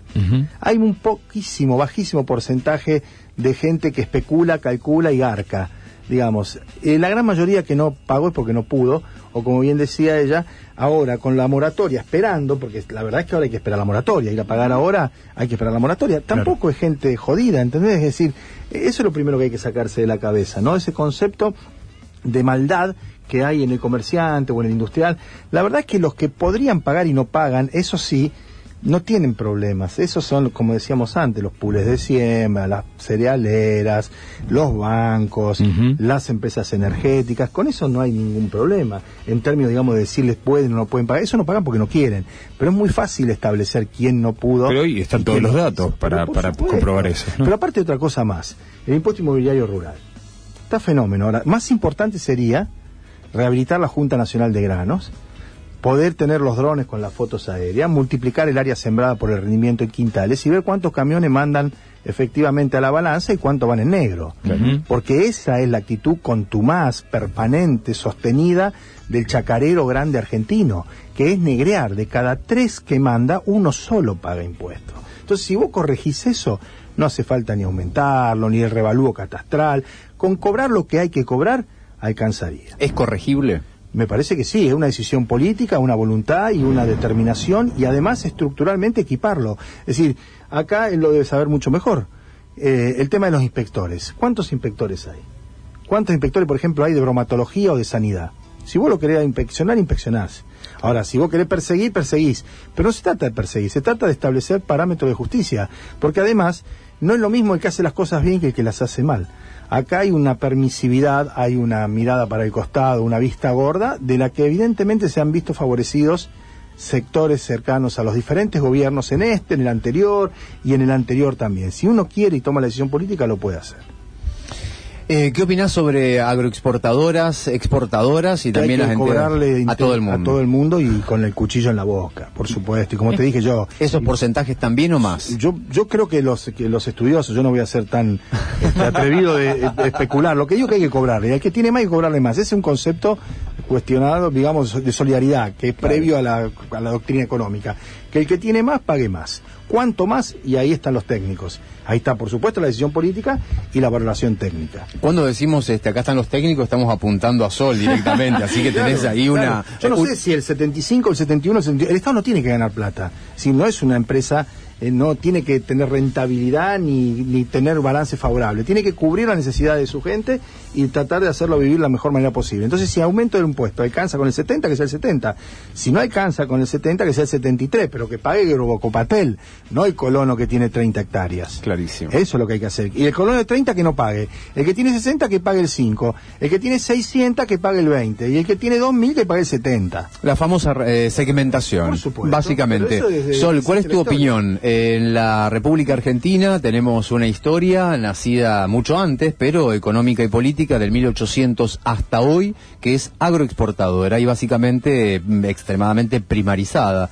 Hay un poquísimo, bajísimo porcentaje de gente que especula, calcula y garca. Digamos, Eh, la gran mayoría que no pagó es porque no pudo, o como bien decía ella, ahora con la moratoria, esperando, porque la verdad es que ahora hay que esperar la moratoria, ir a pagar ahora hay que esperar la moratoria. Tampoco es gente jodida, ¿entendés? Es decir, eso es lo primero que hay que sacarse de la cabeza, ¿no? Ese concepto de maldad que hay en el comerciante o en el industrial. La verdad es que los que podrían pagar y no pagan, eso sí, no tienen problemas. Esos son, como decíamos antes, los pules de siembra, las cerealeras, los bancos, las empresas energéticas. Con eso no hay ningún problema. En términos, digamos, de decirles pueden o no pueden pagar. Eso no pagan porque no quieren. Pero es muy fácil establecer quién no pudo. Pero hoy están todos los datos para- para comprobar eso, ¿no? Pero aparte otra cosa más. El impuesto inmobiliario rural. Está fenómeno. Ahora, más importante sería rehabilitar la Junta Nacional de Granos, poder tener los drones con las fotos aéreas, multiplicar el área sembrada por el rendimiento en quintales y ver cuántos camiones mandan efectivamente a la balanza y cuánto van en negro. Porque esa es la actitud contumaz, permanente, sostenida del chacarero grande argentino, que es negrear. De cada tres que manda, uno solo paga impuestos. Entonces, si vos corregís eso, no hace falta ni aumentarlo, ni el revalúo catastral. Con cobrar lo que hay que cobrar, alcanzaría. ¿Es corregible? Me parece que sí, es una decisión política, una voluntad y una determinación y además estructuralmente equiparlo. Es decir, acá él lo debe saber mucho mejor. Eh, el tema de los inspectores. ¿Cuántos inspectores hay? ¿Cuántos inspectores, por ejemplo, hay de bromatología o de sanidad? Si vos lo querés inspeccionar, inspeccionás. Ahora, si vos querés perseguir, perseguís. Pero no se trata de perseguir, se trata de establecer parámetros de justicia. Porque además, no es lo mismo el que hace las cosas bien que el que las hace mal. Acá hay una permisividad, hay una mirada para el costado, una vista gorda, de la que evidentemente se han visto favorecidos sectores cercanos a los diferentes gobiernos en este, en el anterior y en el anterior también. Si uno quiere y toma la decisión política, lo puede hacer. Eh, ¿Qué opinás sobre agroexportadoras, exportadoras y también hay que entidades? cobrarle a todo el mundo? a todo el mundo y con el cuchillo en la boca, por supuesto. Y como te dije yo, ¿Esos porcentajes también o más? Yo, yo creo que los, que los estudiosos, yo no voy a ser tan este, atrevido de, de especular. Lo que digo que hay que cobrarle, y al que tiene más hay que cobrarle más. Ese es un concepto cuestionado, digamos, de solidaridad, que es previo a la, a la doctrina económica. Que el que tiene más pague más. ¿Cuánto más? Y ahí están los técnicos. Ahí está, por supuesto, la decisión política y la valoración técnica. Cuando decimos, este, acá están los técnicos, estamos apuntando a Sol directamente, así que *laughs* tenés Claro, ahí una... Yo no un- sé si el 75, el 71, el 72, el Estado no tiene que ganar plata. Si no es una empresa, eh, no tiene que tener rentabilidad ni, ni tener balance favorable. Tiene que cubrir la necesidad de su gente y tratar de hacerlo vivir la mejor manera posible. Entonces, si aumento el impuesto alcanza con el 70, que sea el 70. Si no alcanza con el 70, que sea el 73, pero que pague Grobocopatel, no el colono que tiene 30 hectáreas. Clarísimo. Eso es lo que hay que hacer. Y el colono de 30 que no pague. El que tiene 60 que pague el 5. El que tiene 600 que pague el 20. Y el que tiene 2000 que pague el 70. La famosa eh, segmentación, Por supuesto. básicamente. Desde- Sol, ¿cuál es tu historia. opinión? En la República Argentina tenemos una historia nacida mucho antes, pero económica y política del 1800 hasta hoy, que es agroexportadora y básicamente mm, extremadamente primarizada.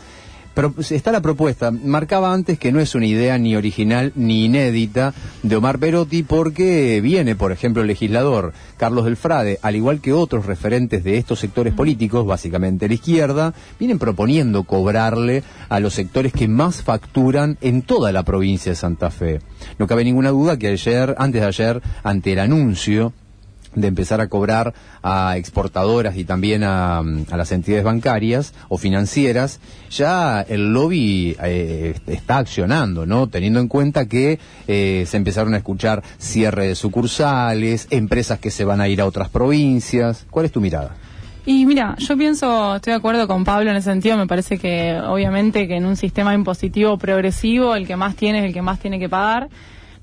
Pero pues, está la propuesta. Marcaba antes que no es una idea ni original ni inédita de Omar Perotti porque viene, por ejemplo, el legislador Carlos del Frade, al igual que otros referentes de estos sectores políticos, básicamente la izquierda, vienen proponiendo cobrarle a los sectores que más facturan en toda la provincia de Santa Fe. No cabe ninguna duda que ayer, antes de ayer, ante el anuncio de empezar a cobrar a exportadoras y también a, a las entidades bancarias o financieras, ya el lobby eh, está accionando, ¿no? Teniendo en cuenta que eh, se empezaron a escuchar cierre de sucursales, empresas que se van a ir a otras provincias. ¿Cuál es tu mirada? Y mira, yo pienso, estoy de acuerdo con Pablo en ese sentido, me parece que obviamente que en un sistema impositivo progresivo el que más tiene es el que más tiene que pagar.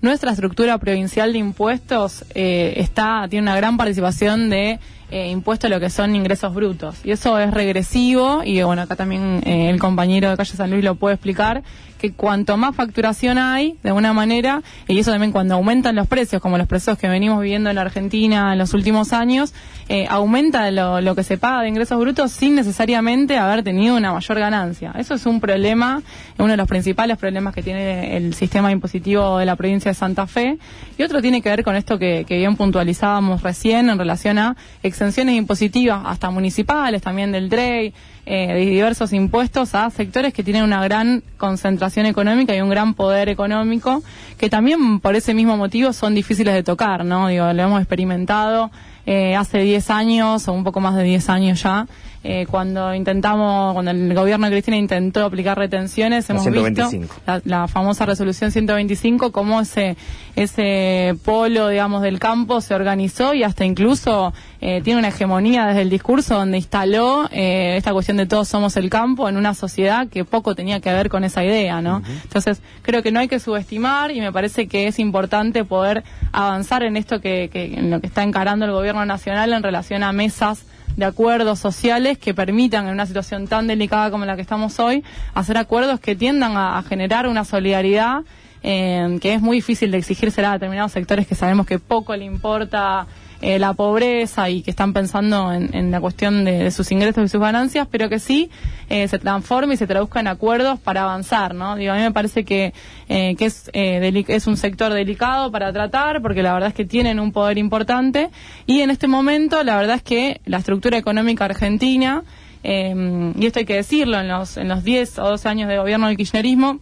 Nuestra estructura provincial de impuestos eh, está tiene una gran participación de eh, impuestos a lo que son ingresos brutos. Y eso es regresivo, y bueno, acá también eh, el compañero de Calle San Luis lo puede explicar, que cuanto más facturación hay, de alguna manera, y eso también cuando aumentan los precios, como los precios que venimos viviendo en la Argentina en los últimos años, eh, aumenta lo, que se paga de ingresos brutos sin necesariamente haber tenido una mayor ganancia. Eso es un problema, uno de los principales problemas que tiene el sistema impositivo de la provincia de Santa Fe, y otro tiene que ver con esto que bien puntualizábamos recién en relación a exenciones impositivas, hasta municipales, también del DREI, eh, de diversos impuestos a sectores que tienen una gran concentración económica y un gran poder económico, que también por ese mismo motivo son difíciles de tocar, ¿no? Digo, lo hemos experimentado eh, hace 10 años o un poco más de 10 años ya, eh, cuando intentamos, cuando el gobierno de Cristina intentó aplicar retenciones, hemos visto la, la, famosa resolución 125, cómo ese, ese polo, digamos, del campo se organizó y hasta incluso eh, tiene una hegemonía desde el discurso donde instaló eh, esta cuestión de todos somos el campo en una sociedad que poco tenía que ver con esa idea, ¿no? Uh -huh. Entonces, creo que no hay que subestimar y me parece que es importante poder avanzar en esto que, que en lo que está encarando el gobierno nacional en relación a mesas de acuerdos sociales que permitan en una situación tan delicada como la que estamos hoy hacer acuerdos que tiendan a, generar una solidaridad eh, que es muy difícil de exigírsela a determinados sectores que sabemos que poco le importa eh, la pobreza y que están pensando en, en la cuestión de, sus ingresos y sus ganancias, pero que sí eh, se transforme y se traduzca en acuerdos para avanzar, ¿no? Digo, a mí me parece que, eh, que es, eh, es un sector delicado para tratar, porque la verdad es que tienen un poder importante, y en este momento la verdad es que la estructura económica argentina, eh, y esto hay que decirlo, en los, en los 10 o 12 años de gobierno del kirchnerismo,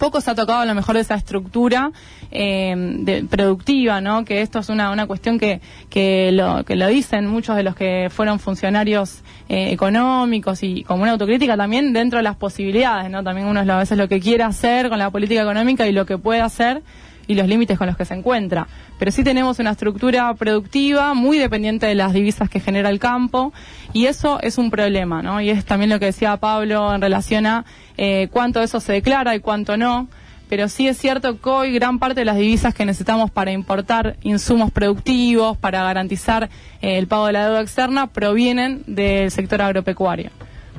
poco se ha tocado a lo mejor de esa estructura eh, de, productiva, ¿no? Que esto es una, una cuestión que, que, lo, que lo dicen muchos de los que fueron funcionarios eh, económicos y como una autocrítica también dentro de las posibilidades, ¿no? También uno es a veces lo que quiere hacer con la política económica y lo que puede hacer y los límites con los que se encuentra. Pero sí tenemos una estructura productiva muy dependiente de las divisas que genera el campo y eso es un problema, ¿no? Y es también lo que decía Pablo en relación a eh, cuánto eso se declara y cuánto no. Pero sí es cierto que hoy gran parte de las divisas que necesitamos para importar insumos productivos, para garantizar eh, el pago de la deuda externa, provienen del sector agropecuario.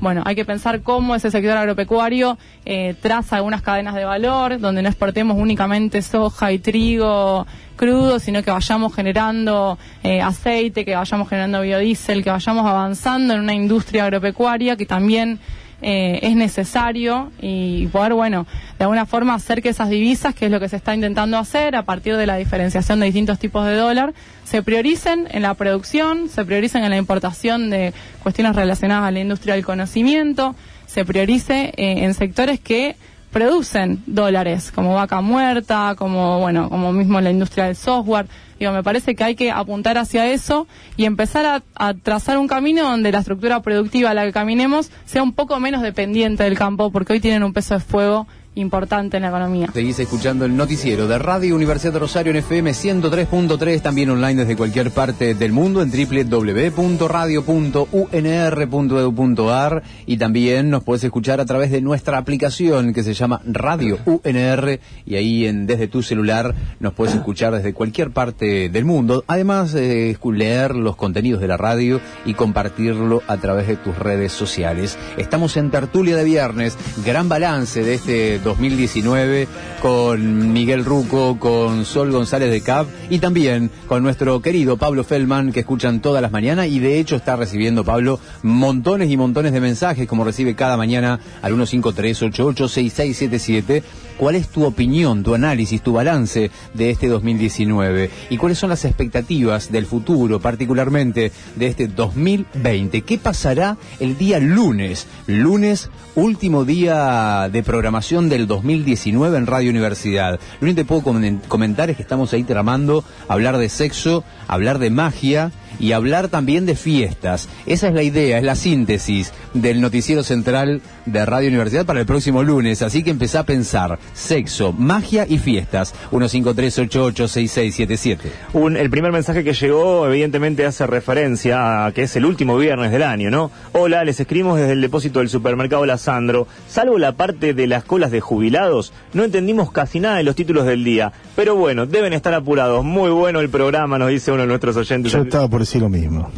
Bueno, hay que pensar cómo ese sector agropecuario eh, traza algunas cadenas de valor, donde no exportemos únicamente soja y trigo crudo, sino que vayamos generando eh, aceite, que vayamos generando biodiesel, que vayamos avanzando en una industria agropecuaria que también eh, es necesario y poder, bueno, de alguna forma hacer que esas divisas, que es lo que se está intentando hacer a partir de la diferenciación de distintos tipos de dólar, se prioricen en la producción, se prioricen en la importación de cuestiones relacionadas a la industria del conocimiento, se priorice eh, en sectores que producen dólares, como vaca muerta, como, bueno, como mismo la industria del software. Digo, me parece que hay que apuntar hacia eso y empezar a, a, trazar un camino donde la estructura productiva a la que caminemos sea un poco menos dependiente del campo, porque hoy tienen un peso de fuego importante en la economía. Seguís escuchando el noticiero de Radio Universidad de Rosario en FM 103.3, también online desde cualquier parte del mundo en www.radio.unr.edu.ar y también nos puedes escuchar a través de nuestra aplicación que se llama Radio UNR y ahí en desde tu celular nos puedes escuchar desde cualquier parte del mundo. Además, eh, leer los contenidos de la radio y compartirlo a través de tus redes sociales. Estamos en Tertulia de Viernes, gran balance de este 2019 con Miguel Ruco, con Sol González de Cap y también con nuestro querido Pablo Feldman que escuchan todas las mañanas y de hecho está recibiendo Pablo montones y montones de mensajes como recibe cada mañana al 153886677. ¿Cuál es tu opinión, tu análisis, tu balance de este 2019? ¿Y cuáles son las expectativas del futuro, particularmente de este 2020? ¿Qué pasará el día lunes? Lunes, último día de programación del 2019 en Radio Universidad. Lo único que puedo comen- comentar es que estamos ahí tramando hablar de sexo, hablar de magia y hablar también de fiestas. Esa es la idea, es la síntesis del noticiero central de Radio Universidad para el próximo lunes. Así que empezá a pensar sexo, magia y fiestas. 153886677. Un- el primer mensaje que llegó evidentemente hace referencia a que es el último viernes del año, ¿no? Hola, les escribimos desde el depósito del supermercado La Sandro. Salvo la parte de las colas de jubilados, no entendimos casi nada de los títulos del día. Pero bueno, deben estar apurados. Muy bueno el programa, nos dice uno de nuestros oyentes. Yo estaba por decir lo mismo.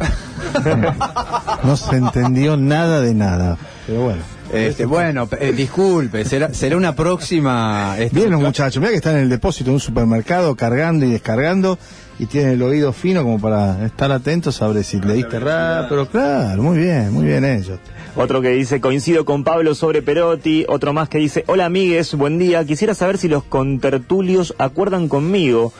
*laughs* no se entendió nada de nada. Pero bueno. Este, bueno, eh, disculpe, será, será una próxima... este, Bien los muchachos, mira que están en el depósito de un supermercado cargando y descargando y tienen el oído fino como para estar atentos a ver si le diste rap, pero claro, muy bien, muy bien ellos. Otro que dice, coincido con Pablo sobre Perotti. Otro más que dice, hola amigues, buen día. Quisiera saber si los contertulios acuerdan conmigo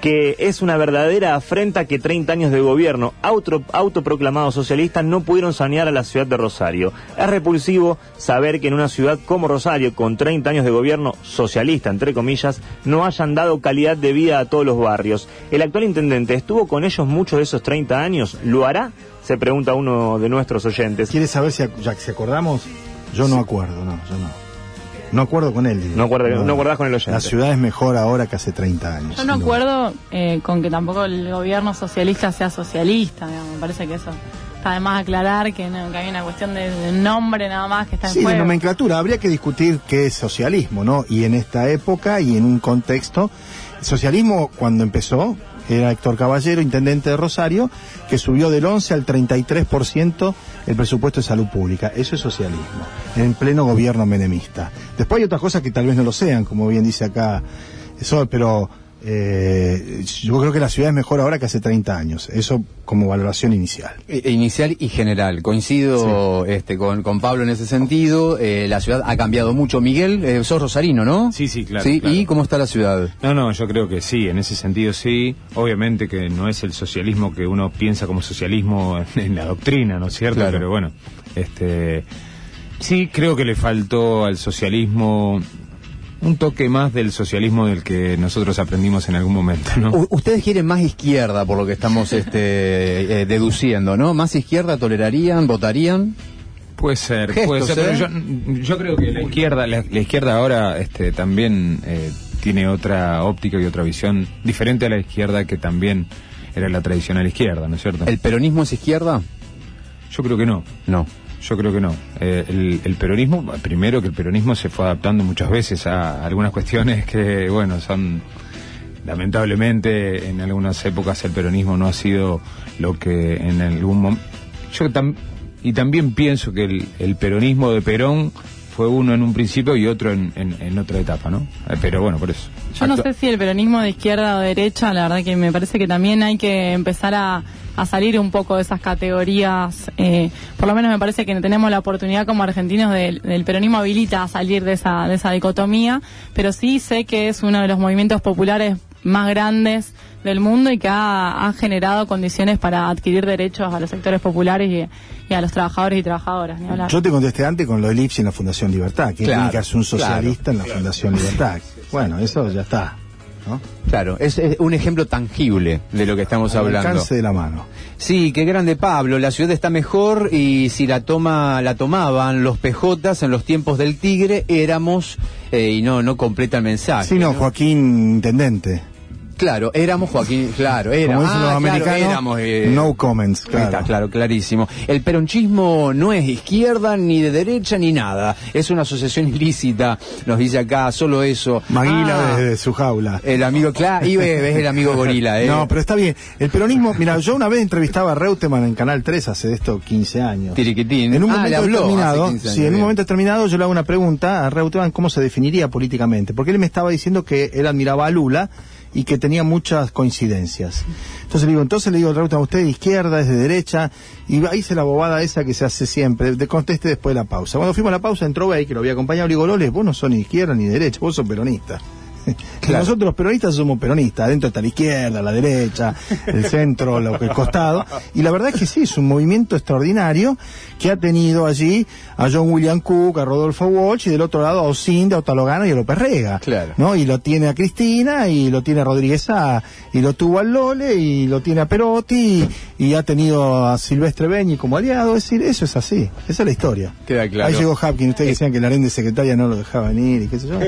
que es una verdadera afrenta que 30 años de gobierno auto, autoproclamados socialistas no pudieron sanear a la ciudad de Rosario. Es repulsivo saber que en una ciudad como Rosario, con 30 años de gobierno socialista, entre comillas, no hayan dado calidad de vida a todos los barrios. ¿El actual intendente estuvo con ellos muchos de esos 30 años? ¿Lo hará? Se pregunta uno de nuestros oyentes. ¿Quieres saber si, ac- ya que si acordamos? Yo no acuerdo, no, yo no. No acuerdo con él. No acuerda- no acordás con el oyente. La ciudad es mejor ahora que hace 30 años. Yo no acuerdo eh, con que tampoco el gobierno socialista sea socialista, digamos. me parece que eso está de más aclarar, que, no, que hay una cuestión de, de nombre nada más que está en Sí, de nomenclatura. Habría que discutir qué es socialismo, ¿no? Y en esta época y en un contexto, el socialismo cuando empezó era Héctor Caballero, intendente de Rosario, que subió del 11 al 33% el presupuesto de salud pública. Eso es socialismo, en pleno gobierno menemista. Después hay otras cosas que tal vez no lo sean, como bien dice acá eso, pero eh, yo creo que la ciudad es mejor ahora que hace 30 años. Eso como valoración inicial. Eh, Inicial y general. Coincido este, con, con Pablo en ese sentido. Eh, la ciudad ha cambiado mucho. Miguel, eh, sos rosarino, ¿no? Sí, sí, claro, ¿Sí? claro. ¿Y cómo está la ciudad? No, no, yo creo que sí, en ese sentido sí. Obviamente que no es el socialismo que uno piensa como socialismo en, *laughs* en la doctrina, ¿no es cierto? Claro. Pero bueno, este sí creo que le faltó al socialismo un toque más del socialismo del que nosotros aprendimos en algún momento, ¿no? U- ustedes quieren más izquierda, por lo que estamos este, eh, deduciendo, ¿no? ¿Más izquierda tolerarían, votarían? Puede ser, Gestos, puede ser, ¿eh? pero yo, yo creo que la izquierda, la, la izquierda ahora este, también eh, tiene otra óptica y otra visión diferente a la izquierda que también era la tradicional izquierda, ¿no es cierto? ¿El peronismo es izquierda? Yo creo que no. No. Yo creo que no. Eh, el, el peronismo, primero que el peronismo se fue adaptando muchas veces a algunas cuestiones que, bueno, son lamentablemente en algunas épocas el peronismo no ha sido lo que en algún momento. Yo tam- y también pienso que el, el peronismo de Perón fue uno en un principio y otro en, en- en otra etapa, ¿no? Eh, pero bueno, por eso. Yo no sé si el peronismo de izquierda o derecha, la verdad que me parece que también hay que empezar a, a salir un poco de esas categorías. eh, por lo menos me parece que tenemos la oportunidad como argentinos del, del peronismo habilita a salir de esa, de esa dicotomía, pero sí sé que es uno de los movimientos populares más grandes del mundo y que ha, ha generado condiciones para adquirir derechos a los sectores populares y, y a los trabajadores y trabajadoras. ni hablar. Yo te contesté antes con lo del IPSI en la Fundación Libertad, que Claro, es un socialista en la Fundación Libertad. Bueno, eso ya está. ¿No? Claro, es, es un ejemplo tangible de lo que estamos Al hablando. alcance de la mano. Sí, qué grande Pablo, la ciudad está mejor y si la toma la tomaban los pejotas en los tiempos del Tigre éramos eh, y no no completa el mensaje. Sí, no, Joaquín Intendente. Claro, éramos Joaquín, claro, éramos. Como dicen los ah, claro, americanos, éramos, eh, no comments, claro. Está, claro, clarísimo. El peronchismo no es izquierda, ni de derecha, ni nada. Es una asociación *laughs* ilícita, nos dice acá, solo eso. Maguila Ah, desde su jaula. El amigo, claro, y ves, ves el amigo gorila, *laughs* ¿eh? No, pero está bien. El peronismo, mira, yo una vez entrevistaba a Reutemann en Canal 3 hace de esto 15 años. Tiriquitín. En un Ah, momento habló determinado, hace 15 años, sí, en un momento determinado yo le hago una pregunta a Reutemann cómo se definiría políticamente, porque él me estaba diciendo que él admiraba a Lula y que tenía muchas coincidencias. Entonces le digo, entonces le digo, Reutemann, usted es de izquierda, es de derecha, y ahí hice la bobada esa que se hace siempre, de conteste después de la pausa. Cuando fuimos a la pausa entró ahí que lo había acompañado, le digo, Loles, vos no sos ni izquierda ni de derecha, vos sos peronista. *laughs* Claro. Nosotros los peronistas somos peronistas, adentro está la izquierda, la derecha, el *laughs* centro, lo que el costado. Y la verdad es que sí, es un movimiento extraordinario que ha tenido allí a John William Cook, a Rodolfo Walsh y del otro lado a Ocinda, a Otalogano y a López Rega. Claro. ¿no? Y lo tiene a Cristina, y lo tiene a Rodríguez A, y lo tuvo al Lole, y lo tiene a Perotti, y, y ha tenido a Silvestre Beñi como aliado. Es decir, eso es así. Esa es la historia. Queda claro. Ahí llegó Hapkin, ustedes decían que la de secretaria no lo dejaba venir y qué sé yo.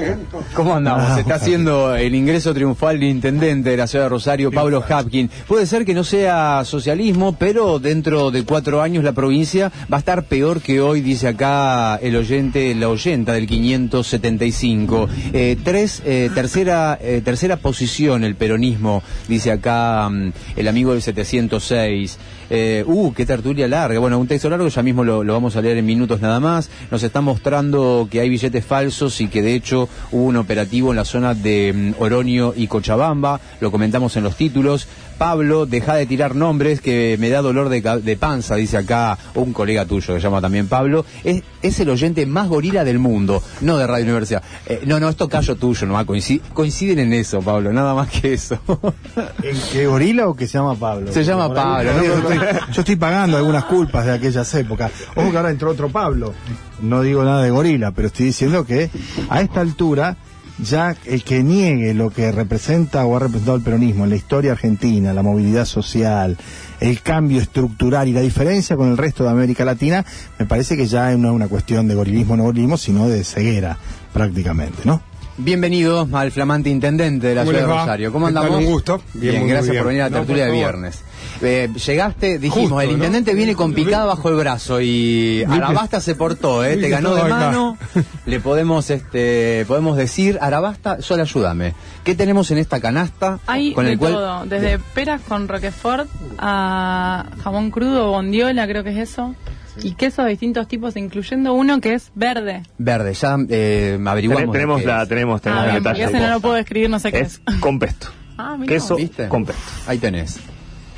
¿Cómo andamos? Ah, Está bueno. Haciendo el ingreso triunfal del intendente de la ciudad de Rosario, Pablo Hapkin. Puede ser que no sea socialismo, pero dentro de cuatro años la provincia va a estar peor que hoy, dice acá el oyente, la oyenta del 575. Eh, tres, eh, tercera, eh, tercera posición el peronismo, dice acá mm, el amigo del 706. Eh, uh, qué tertulia larga. Bueno, un texto largo, ya mismo lo, vamos a leer en minutos nada más. Nos está mostrando que hay billetes falsos y que de hecho hubo un operativo en la zona de mm, Oroño y Cochabamba. Lo comentamos en los títulos. Pablo, deja de tirar nombres que me da dolor de, de panza, dice acá un colega tuyo que se llama también Pablo. Es, es el oyente más gorila del mundo, no de Radio Universidad. Eh, no, no, esto callo tuyo, nomás coinciden, coinciden en eso, Pablo, nada más que eso. *laughs* ¿El que gorila o que se llama Pablo? Se llama Pablo, por ahí ¿no? Yo estoy, yo estoy pagando algunas culpas de aquellas épocas. Ojo que ahora entró otro Pablo. No digo nada de gorila, pero estoy diciendo que a esta altura ya el que niegue lo que representa o ha representado el peronismo en la historia argentina, la movilidad social, el cambio estructural y la diferencia con el resto de América Latina, me parece que ya no es una cuestión de gorilismo o no gorilismo, sino de ceguera prácticamente, ¿no? Bienvenidos al flamante intendente de la ¿Cómo ciudad de? Rosario. ¿Cómo andamos? Un gusto. Bien, gracias bien. por venir a la No, tertulia de viernes. Eh, llegaste, dijimos, Justo, el ¿no? intendente viene con picada bajo el brazo y Arabasta se portó, ¿eh? te ganó de mano. *laughs* Le podemos, este, podemos decir, Arabasta, solo ayúdame. ¿Qué tenemos en esta canasta Hay con de el cual todo, desde peras con roquefort a jamón crudo, bondiola, creo que es eso, y quesos de distintos tipos, incluyendo uno que es verde. verde? Ya eh, averiguamos. Tenemos la, es. tenemos, tenemos Ah, bien, detalle. ese no lo puedo describir, no sé qué Es es. con pesto. *laughs* Ah, mirá. Queso ¿Viste? con pesto. Ahí tenés.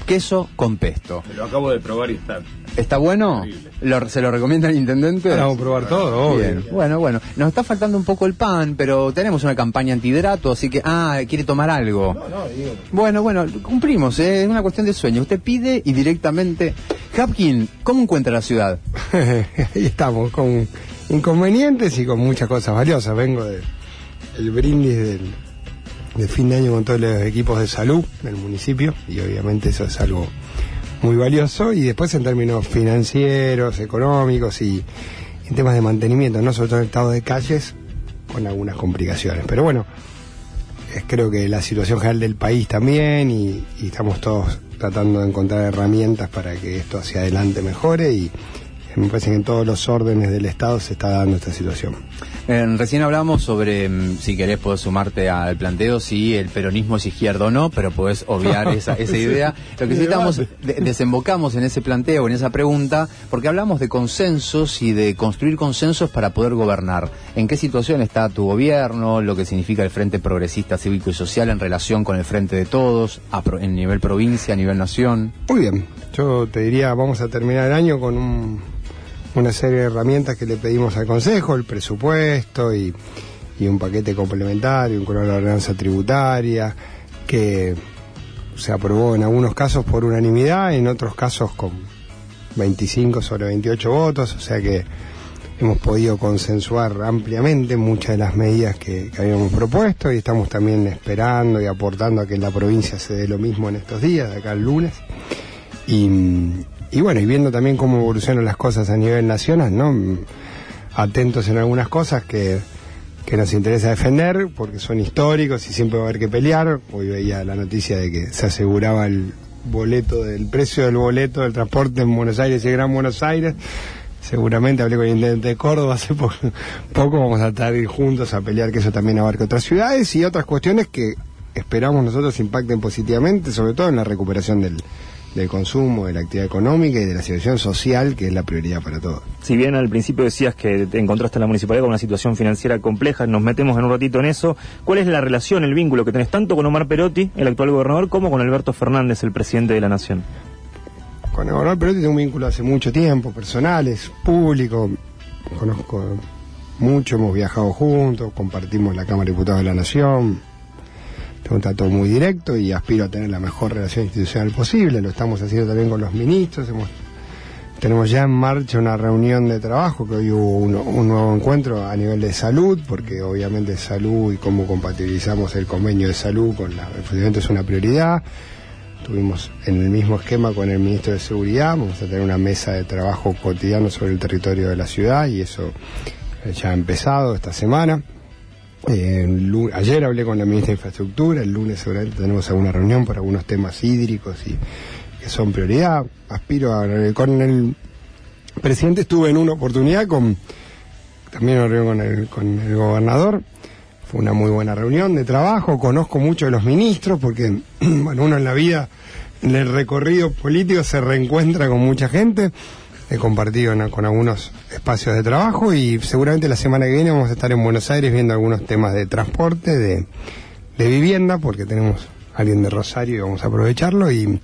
Queso con pesto. Lo acabo de probar y está. ¿Está bueno? Lo- ¿Se lo recomienda el intendente? Vamos a probar todo, obvio. Bien. Bueno, bueno, nos está faltando un poco el pan, pero tenemos una campaña antihidrato, así que, ah, quiere tomar algo. Bueno, bueno, cumplimos, ¿eh? es una cuestión de sueño. Usted pide y directamente. Hapkin, ¿cómo encuentra la ciudad? *laughs* Ahí estamos, con inconvenientes y con muchas cosas valiosas. Vengo de el brindis del, de fin de año con todos los equipos de salud del municipio y obviamente eso es algo muy valioso y después en términos financieros, económicos y en temas de mantenimiento, no sobre todo en el estado de calles con algunas complicaciones. Pero bueno, es creo que la situación general del país también y, y estamos todos tratando de encontrar herramientas para que esto hacia adelante mejore y me parece que en todos los órdenes del Estado se está dando esta situación. Eh, recién hablamos sobre, mm, si querés, podés sumarte al planteo si el peronismo es izquierda o no, pero podés obviar *laughs* esa, esa idea. Lo que sí estamos, de- desembocamos en ese planteo, en esa pregunta, porque hablamos de consensos y de construir consensos para poder gobernar. ¿En qué situación está tu gobierno? Lo que significa el Frente Progresista Cívico y Social en relación con el Frente de Todos, a pro- en nivel provincia, a nivel nación. Muy bien, yo te diría, vamos a terminar el año con un- una serie de herramientas que le pedimos al Consejo, el presupuesto y, y un paquete complementario, un la ordenanza tributaria, que se aprobó en algunos casos por unanimidad, en otros casos con 25 sobre 28 votos, o sea que hemos podido consensuar ampliamente muchas de las medidas que, habíamos propuesto y estamos también esperando y aportando a que en la provincia se dé lo mismo en estos días, de acá al lunes. Y, y bueno, y viendo también cómo evolucionan las cosas a nivel nacional, ¿no? Atentos en algunas cosas que, que nos interesa defender, porque son históricos y siempre va a haber que pelear. Hoy veía la noticia de que se aseguraba el boleto del precio del boleto del transporte en Buenos Aires y Gran Buenos Aires. Seguramente hablé con el intendente de Córdoba hace po- *laughs* poco, vamos a estar juntos a pelear que eso también abarque otras ciudades y otras cuestiones que esperamos nosotros impacten positivamente, sobre todo en la recuperación del, del consumo, de la actividad económica y de la situación social, que es la prioridad para todos. Si bien al principio decías que te encontraste en la municipalidad con una situación financiera compleja, nos metemos en un ratito en eso. ¿Cuál es la relación, el vínculo que tenés tanto con Omar Perotti, el actual gobernador, como con Alberto Fernández, el presidente de la Nación? Con el gobernador Perotti tengo un vínculo hace mucho tiempo, personal, es público, conozco mucho, hemos viajado juntos, compartimos la Cámara de Diputados de la Nación, un trato muy directo y aspiro a tener la mejor relación institucional posible. Lo estamos haciendo también con los ministros. Hemos, tenemos ya en marcha una reunión de trabajo, que hoy hubo uno- un nuevo encuentro a nivel de salud, porque obviamente salud y cómo compatibilizamos el convenio de salud con la, el funcionamiento es una prioridad. Estuvimos en el mismo esquema con el ministro de Seguridad, vamos a tener una mesa de trabajo cotidiano sobre el territorio de la ciudad y eso ya ha empezado esta semana. Eh, ayer hablé con la ministra de Infraestructura, el lunes seguramente tenemos alguna reunión por algunos temas hídricos y que son prioridad. Aspiro a con el presidente estuve en una oportunidad con también una reunión con el, con el gobernador. Fue una muy buena reunión de trabajo. Conozco mucho de los ministros porque, *clears throat* bueno, uno en la vida, en el recorrido político, se reencuentra con mucha gente. He compartido con algunos espacios de trabajo y seguramente la semana que viene vamos a estar en Buenos Aires viendo algunos temas de transporte, de, de vivienda, porque tenemos a alguien de Rosario y vamos a aprovecharlo. Y,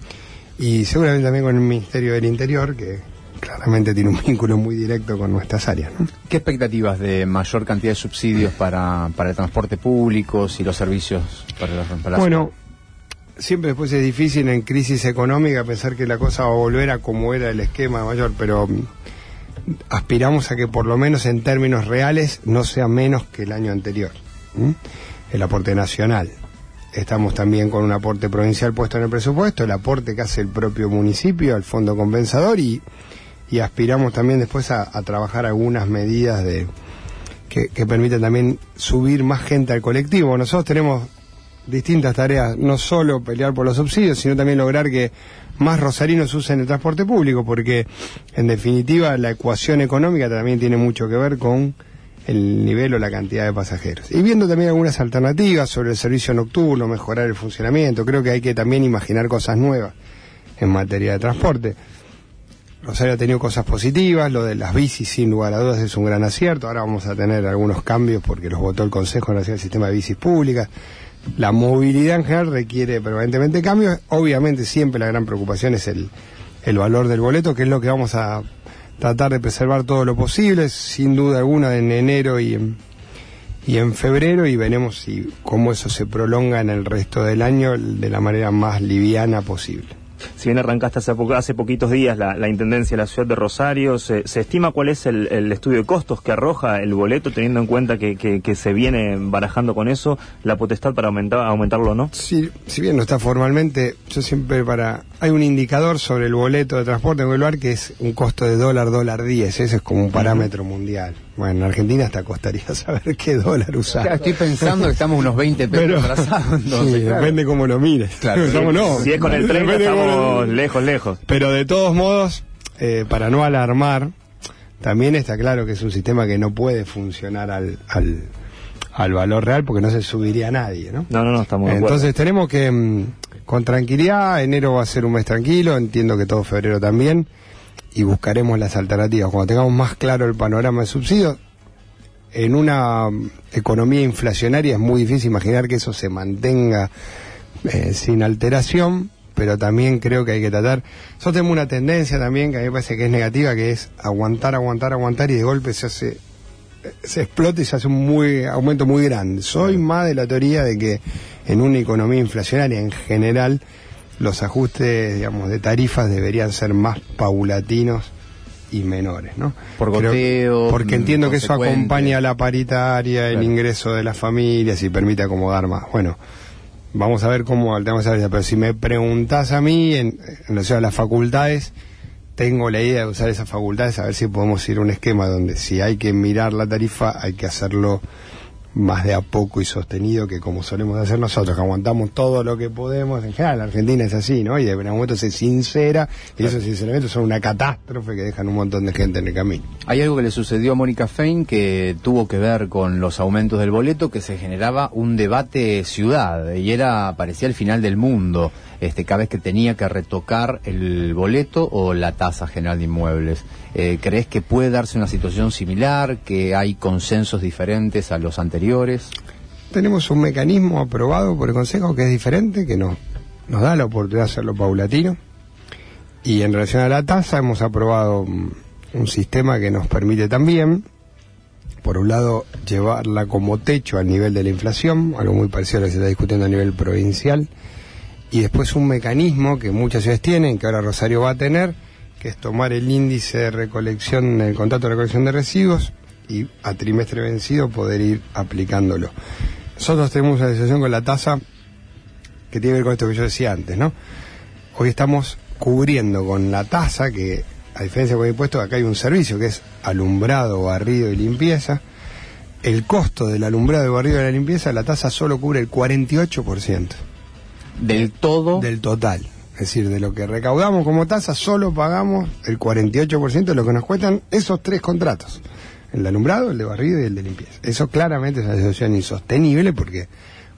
y seguramente también con el Ministerio del Interior, que claramente tiene un *laughs* vínculo muy directo con nuestras áreas. ¿no? ¿Qué expectativas de mayor cantidad de subsidios para, para el transporte público y los servicios para la, para Bueno, siempre después es difícil en crisis económica pensar que la cosa va a volver a como era el esquema mayor, pero mm, aspiramos a que por lo menos en términos reales no sea menos que el año anterior. El aporte nacional. Estamos también con un aporte provincial puesto en el presupuesto, el aporte que hace el propio municipio al fondo compensador y, y aspiramos también después a, a trabajar algunas medidas de que, que permitan también subir más gente al colectivo. Nosotros tenemos distintas tareas, no solo pelear por los subsidios, sino también lograr que más rosarinos usen el transporte público, porque en definitiva la ecuación económica también tiene mucho que ver con el nivel o la cantidad de pasajeros. Y viendo también algunas alternativas sobre el servicio nocturno, mejorar el funcionamiento, creo que hay que también imaginar cosas nuevas en materia de transporte. Rosario ha tenido cosas positivas, lo de las bicis sin lugar a dudas es un gran acierto, ahora vamos a tener algunos cambios porque los votó el Consejo Nacional del Sistema de Bicis Públicas. La movilidad en general requiere permanentemente cambios, obviamente siempre la gran preocupación es el, el valor del boleto, que es lo que vamos a tratar de preservar todo lo posible, sin duda alguna en enero y en, y en febrero y veremos si cómo eso se prolonga en el resto del año de la manera más liviana posible. Si bien arrancaste hace, hace poquitos días la, la Intendencia de la Ciudad de Rosario, ¿se, se estima cuál es el, el estudio de costos que arroja el boleto, teniendo en cuenta que, que- que se viene barajando con eso la potestad para aumentar, aumentarlo o no? Si, si bien no está formalmente, yo siempre para... Hay un indicador sobre el boleto de transporte en que es un costo de dólar, dólar 10, ese es como un parámetro mundial. Bueno, en Argentina hasta costaría *laughs* saber qué dólar usar. Estoy pensando que estamos unos 20 pesos Pero, atrasados. *laughs* entonces, sí, claro. depende cómo lo mires. Claro. *laughs* Estamos, no. Si es con el 30 Depende cómo lo- estamos lejos, lejos. Pero de todos modos, eh, para no alarmar, también está claro que es un sistema que no puede funcionar al, al, al valor real porque no se subiría a nadie, ¿no? No, no, no, estamos. Entonces tenemos que, mm, con tranquilidad, enero va a ser un mes tranquilo, entiendo que todo febrero también, y buscaremos las alternativas. Cuando tengamos más claro el panorama de subsidios, en una mm, economía inflacionaria es muy difícil imaginar que eso se mantenga eh, sin alteración, pero también creo que hay que tratar. Nosotros tenemos una tendencia también que a mí me parece que es negativa, que es aguantar, aguantar, aguantar y de golpe se hace se explota y se hace un muy aumento muy grande. Soy más de la teoría de que en una economía inflacionaria en general los ajustes, digamos, de tarifas deberían ser más paulatinos y menores, ¿no? Por goteo, porque entiendo que eso acompaña a la paritaria, el Claro. ingreso de las familias y permite acomodar más. Bueno, vamos a ver cómo alteramos esa pero si me preguntás a mí en, en relación a las facultades, tengo la idea de usar esas facultades a ver si podemos ir a un esquema donde si hay que mirar la tarifa hay que hacerlo más de a poco y sostenido que como solemos hacer nosotros, que aguantamos todo lo que podemos. En general, la Argentina es así, ¿no? Y de algún momento se sincera y esos sinceramientos son una catástrofe que dejan un montón de gente en el camino. Hay algo que le sucedió a Mónica Fein que tuvo que ver con los aumentos del boleto, que se generaba un debate ciudad y era parecía el final del mundo. Este, cada vez que tenía que retocar el boleto o la tasa general de inmuebles. Eh, ¿Crees que puede darse una situación similar, que hay consensos diferentes a los anteriores? Tenemos un mecanismo aprobado por el Consejo que es diferente, que nos, da la oportunidad de hacerlo paulatino. Y en relación a la tasa hemos aprobado mm, un sistema que nos permite también por un lado, llevarla como techo al nivel de la inflación, algo muy parecido a lo que se está discutiendo a nivel provincial, y después un mecanismo que muchas ciudades tienen, que ahora Rosario va a tener, que es tomar el índice de recolección, el contrato de recolección de residuos, y a trimestre vencido poder ir aplicándolo. Nosotros tenemos una decisión con la tasa que tiene que ver con esto que yo decía antes, ¿no? Hoy estamos cubriendo con la tasa que a diferencia con el impuesto, acá hay un servicio que es alumbrado, barrido y limpieza. El costo del alumbrado, barrido y la limpieza, la tasa solo cubre el 48%. Del todo. Del total. Es decir, de lo que recaudamos como tasa, solo pagamos el 48% de lo que nos cuestan esos tres contratos. El de alumbrado, el de barrido y el de limpieza. Eso claramente es una situación insostenible porque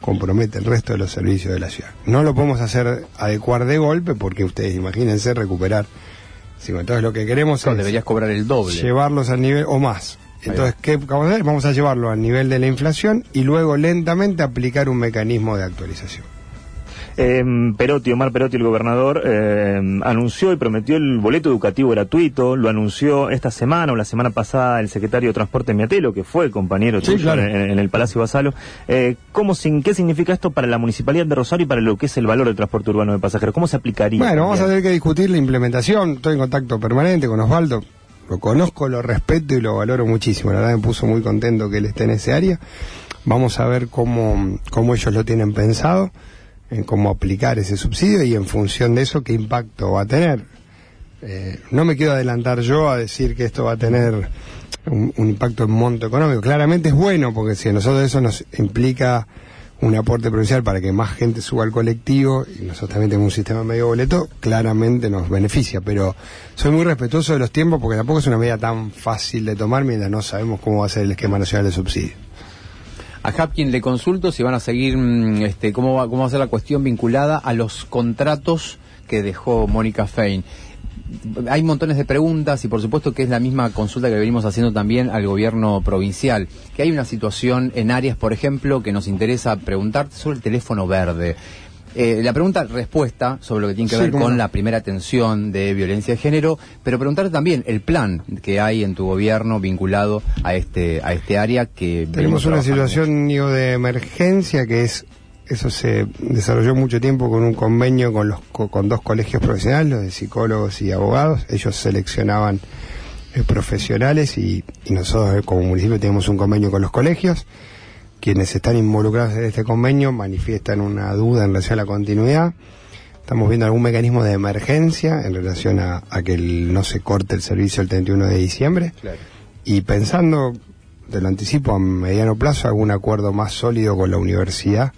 compromete el resto de los servicios de la ciudad. No lo podemos hacer adecuar de golpe porque ustedes imagínense recuperar Sí, entonces lo que queremos no, es deberías cobrar el doble. Llevarlos al nivel o más. Entonces, ¿qué vamos a hacer? Vamos a llevarlo al nivel de la inflación y luego lentamente aplicar un mecanismo de actualización. Eh, Perotti, Omar Perotti, el gobernador, eh, anunció y prometió el boleto educativo gratuito, lo anunció esta semana o la semana pasada el secretario de Transporte Miatelo, que fue compañero tuyo en, el Palacio Basalo. Eh, ¿cómo, sin, ¿Qué significa esto para la Municipalidad de Rosario y para lo que es el valor del transporte urbano de pasajeros? ¿Cómo se aplicaría? Bueno, vamos a tener que discutir la implementación. Estoy en contacto permanente con Osvaldo. Lo conozco, lo respeto y lo valoro muchísimo. La verdad me puso muy contento que él esté en ese área. Vamos a ver cómo, cómo ellos lo tienen pensado en cómo aplicar ese subsidio y en función de eso qué impacto va a tener. Eh, no me quiero adelantar yo a decir que esto va a tener un, impacto en monto económico. Claramente es bueno porque si a nosotros eso nos implica un aporte provincial para que más gente suba al colectivo y nosotros también tenemos un sistema medio boleto, claramente nos beneficia. Pero soy muy respetuoso de los tiempos porque tampoco es una medida tan fácil de tomar mientras no sabemos cómo va a ser el esquema nacional de subsidio. A Hapkin le consulto si van a seguir, mm, este, cómo, va, cómo va a ser la cuestión vinculada a los contratos que dejó Mónica Fein. Hay montones de preguntas y por supuesto que es la misma consulta que venimos haciendo también al gobierno provincial. Que hay una situación en áreas, por ejemplo, que nos interesa preguntarte sobre el teléfono verde. Eh, la pregunta, respuesta sobre lo que tiene que ver con la primera atención de violencia de género, pero preguntarte también el plan que hay en tu gobierno vinculado a este a este área que tenemos una situación de emergencia que es eso se desarrolló mucho tiempo con un convenio con los con dos colegios profesionales, los de psicólogos y abogados. Ellos seleccionaban eh, profesionales y, y nosotros eh, como municipio tenemos un convenio con los colegios quienes están involucrados en este convenio manifiestan una duda en relación a la continuidad. Estamos viendo algún mecanismo de emergencia en relación a, que no se corte el servicio el 31 de diciembre. Y pensando, te lo anticipo, a mediano plazo, algún acuerdo más sólido con la universidad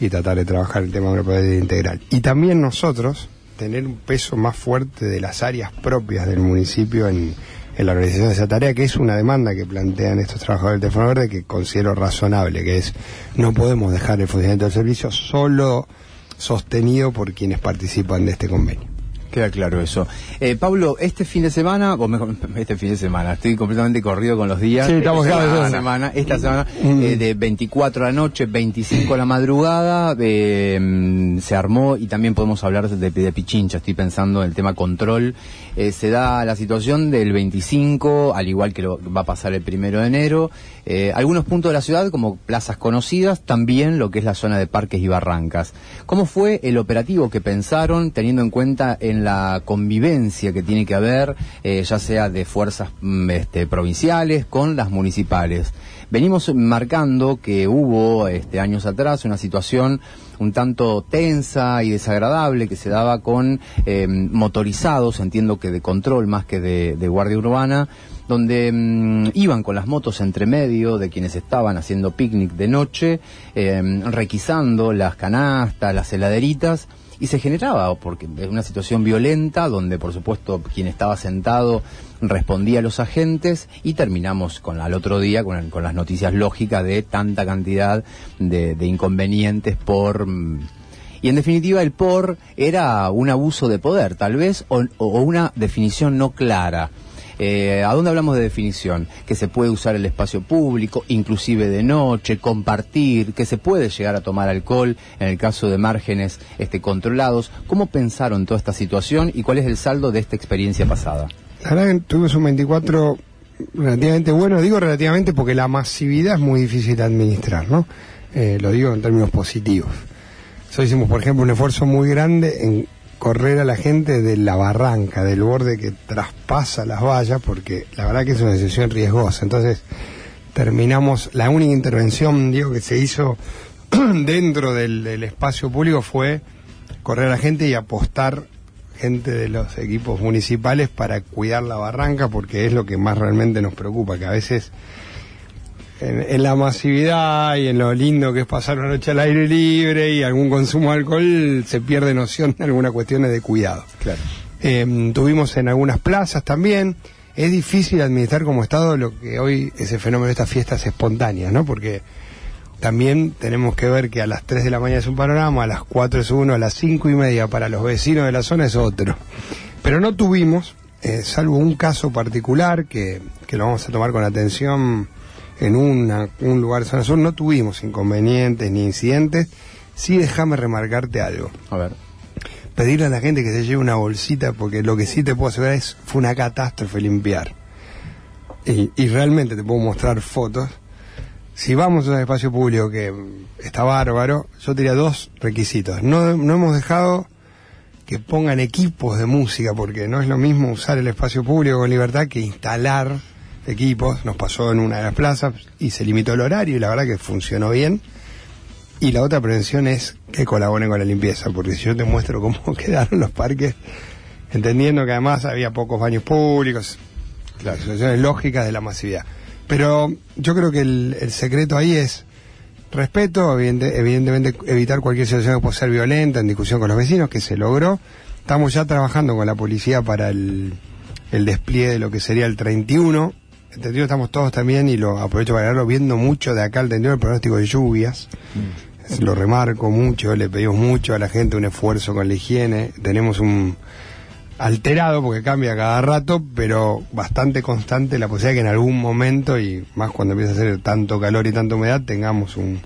y tratar de trabajar el tema de una integral. Y también nosotros tener un peso más fuerte de las áreas propias del municipio en, en la organización de esa tarea, que es una demanda que plantean estos trabajadores del teléfono verde que considero razonable, que es no podemos dejar el funcionamiento del servicio solo sostenido por quienes participan de este convenio. Queda claro eso. Eh, Pablo, este fin de semana, o mejor, *laughs* este fin de semana, estoy completamente corrido con los días. Sí, estamos esta semana, esta semana, mm. eh, de 24 a la noche, 25 a la madrugada, eh, se armó y también podemos hablar de, de, Pichincha, estoy pensando en el tema control. Eh, se da la situación del 25, al igual que lo va a pasar el primero de enero. Eh, algunos puntos de la ciudad, como plazas conocidas, también lo que es la zona de parques y barrancas. ¿Cómo fue el operativo que pensaron, teniendo en cuenta en la convivencia que tiene que haber, eh, ya sea de fuerzas mm, este, provinciales con las municipales. Venimos marcando que hubo este, años atrás una situación un tanto tensa y desagradable que se daba con eh, motorizados, entiendo que de control más que de, guardia urbana, donde mm, iban con las motos entre medio de quienes estaban haciendo picnic de noche, eh, requisando las canastas, las heladeritas, y se generaba, porque una situación violenta, donde por supuesto quien estaba sentado respondía a los agentes y terminamos con al otro día con, con las noticias lógicas de tanta cantidad de, inconvenientes por mm, y en definitiva el por era un abuso de poder tal vez o una definición no clara eh, ¿A dónde hablamos de definición? Que se puede usar el espacio público, inclusive de noche, compartir, que se puede llegar a tomar alcohol en el caso de márgenes este, controlados. ¿Cómo pensaron toda esta situación y cuál es el saldo de esta experiencia pasada? La verdad tuvimos un 24 relativamente bueno. Digo relativamente porque la masividad es muy difícil de administrar, ¿no? Eh, lo digo en términos positivos. Nosotros hicimos, por ejemplo, un esfuerzo muy grande en correr a la gente de la barranca, del borde que traspasa las vallas, porque la verdad que es una decisión riesgosa. Entonces, terminamos, la única intervención, digo, que se hizo *clears throat* dentro del, del espacio público fue correr a la gente y apostar gente de los equipos municipales para cuidar la barranca, porque es lo que más realmente nos preocupa, que a veces en, en la masividad y en lo lindo que es pasar una noche al aire libre y algún consumo de alcohol, se pierde noción de algunas cuestiones de cuidado. Claro. Eh, tuvimos en algunas plazas también. Es difícil administrar como Estado lo que hoy es el fenómeno de estas fiestas espontáneas, ¿no? Porque también tenemos que ver que a las 3 de la mañana es un panorama, a las 4 es uno, a las 5 y media para los vecinos de la zona es otro. Pero no tuvimos, eh, salvo un caso particular que, que lo vamos a tomar con atención en una- un lugar de zona sur, no tuvimos inconvenientes ni incidentes. Sí, déjame remarcarte algo A ver. pedirle a la gente que se lleve una bolsita, porque lo que sí te puedo asegurar es, fue una catástrofe limpiar. Y, y realmente te puedo mostrar fotos. Si vamos a un espacio público que mm, está bárbaro, yo diría dos requisitos. No, no hemos dejado que pongan equipos de música, porque no es lo mismo usar el espacio público con libertad que instalar equipos. Nos pasó en una de las plazas y se limitó el horario y la verdad que funcionó bien. Y la otra prevención es que colaboren con la limpieza, porque si yo te muestro cómo *laughs* quedaron los parques, entendiendo que además había pocos baños públicos, las situaciones lógicas de la masividad. Pero yo creo que el, el secreto ahí es respeto, evidente- evidentemente evitar cualquier situación que pueda ser violenta, en discusión con los vecinos, que se logró. Estamos ya trabajando con la policía para el despliegue de lo que sería el 31. 31 estamos todos también, y lo aprovecho para verlo, viendo mucho de acá al 31 el pronóstico de lluvias. Lo remarco mucho, le pedimos mucho a la gente un esfuerzo con la higiene. Tenemos un alterado porque cambia cada rato, pero bastante constante la posibilidad que en algún momento, y más cuando empieza a hacer tanto calor y tanta humedad, tengamos un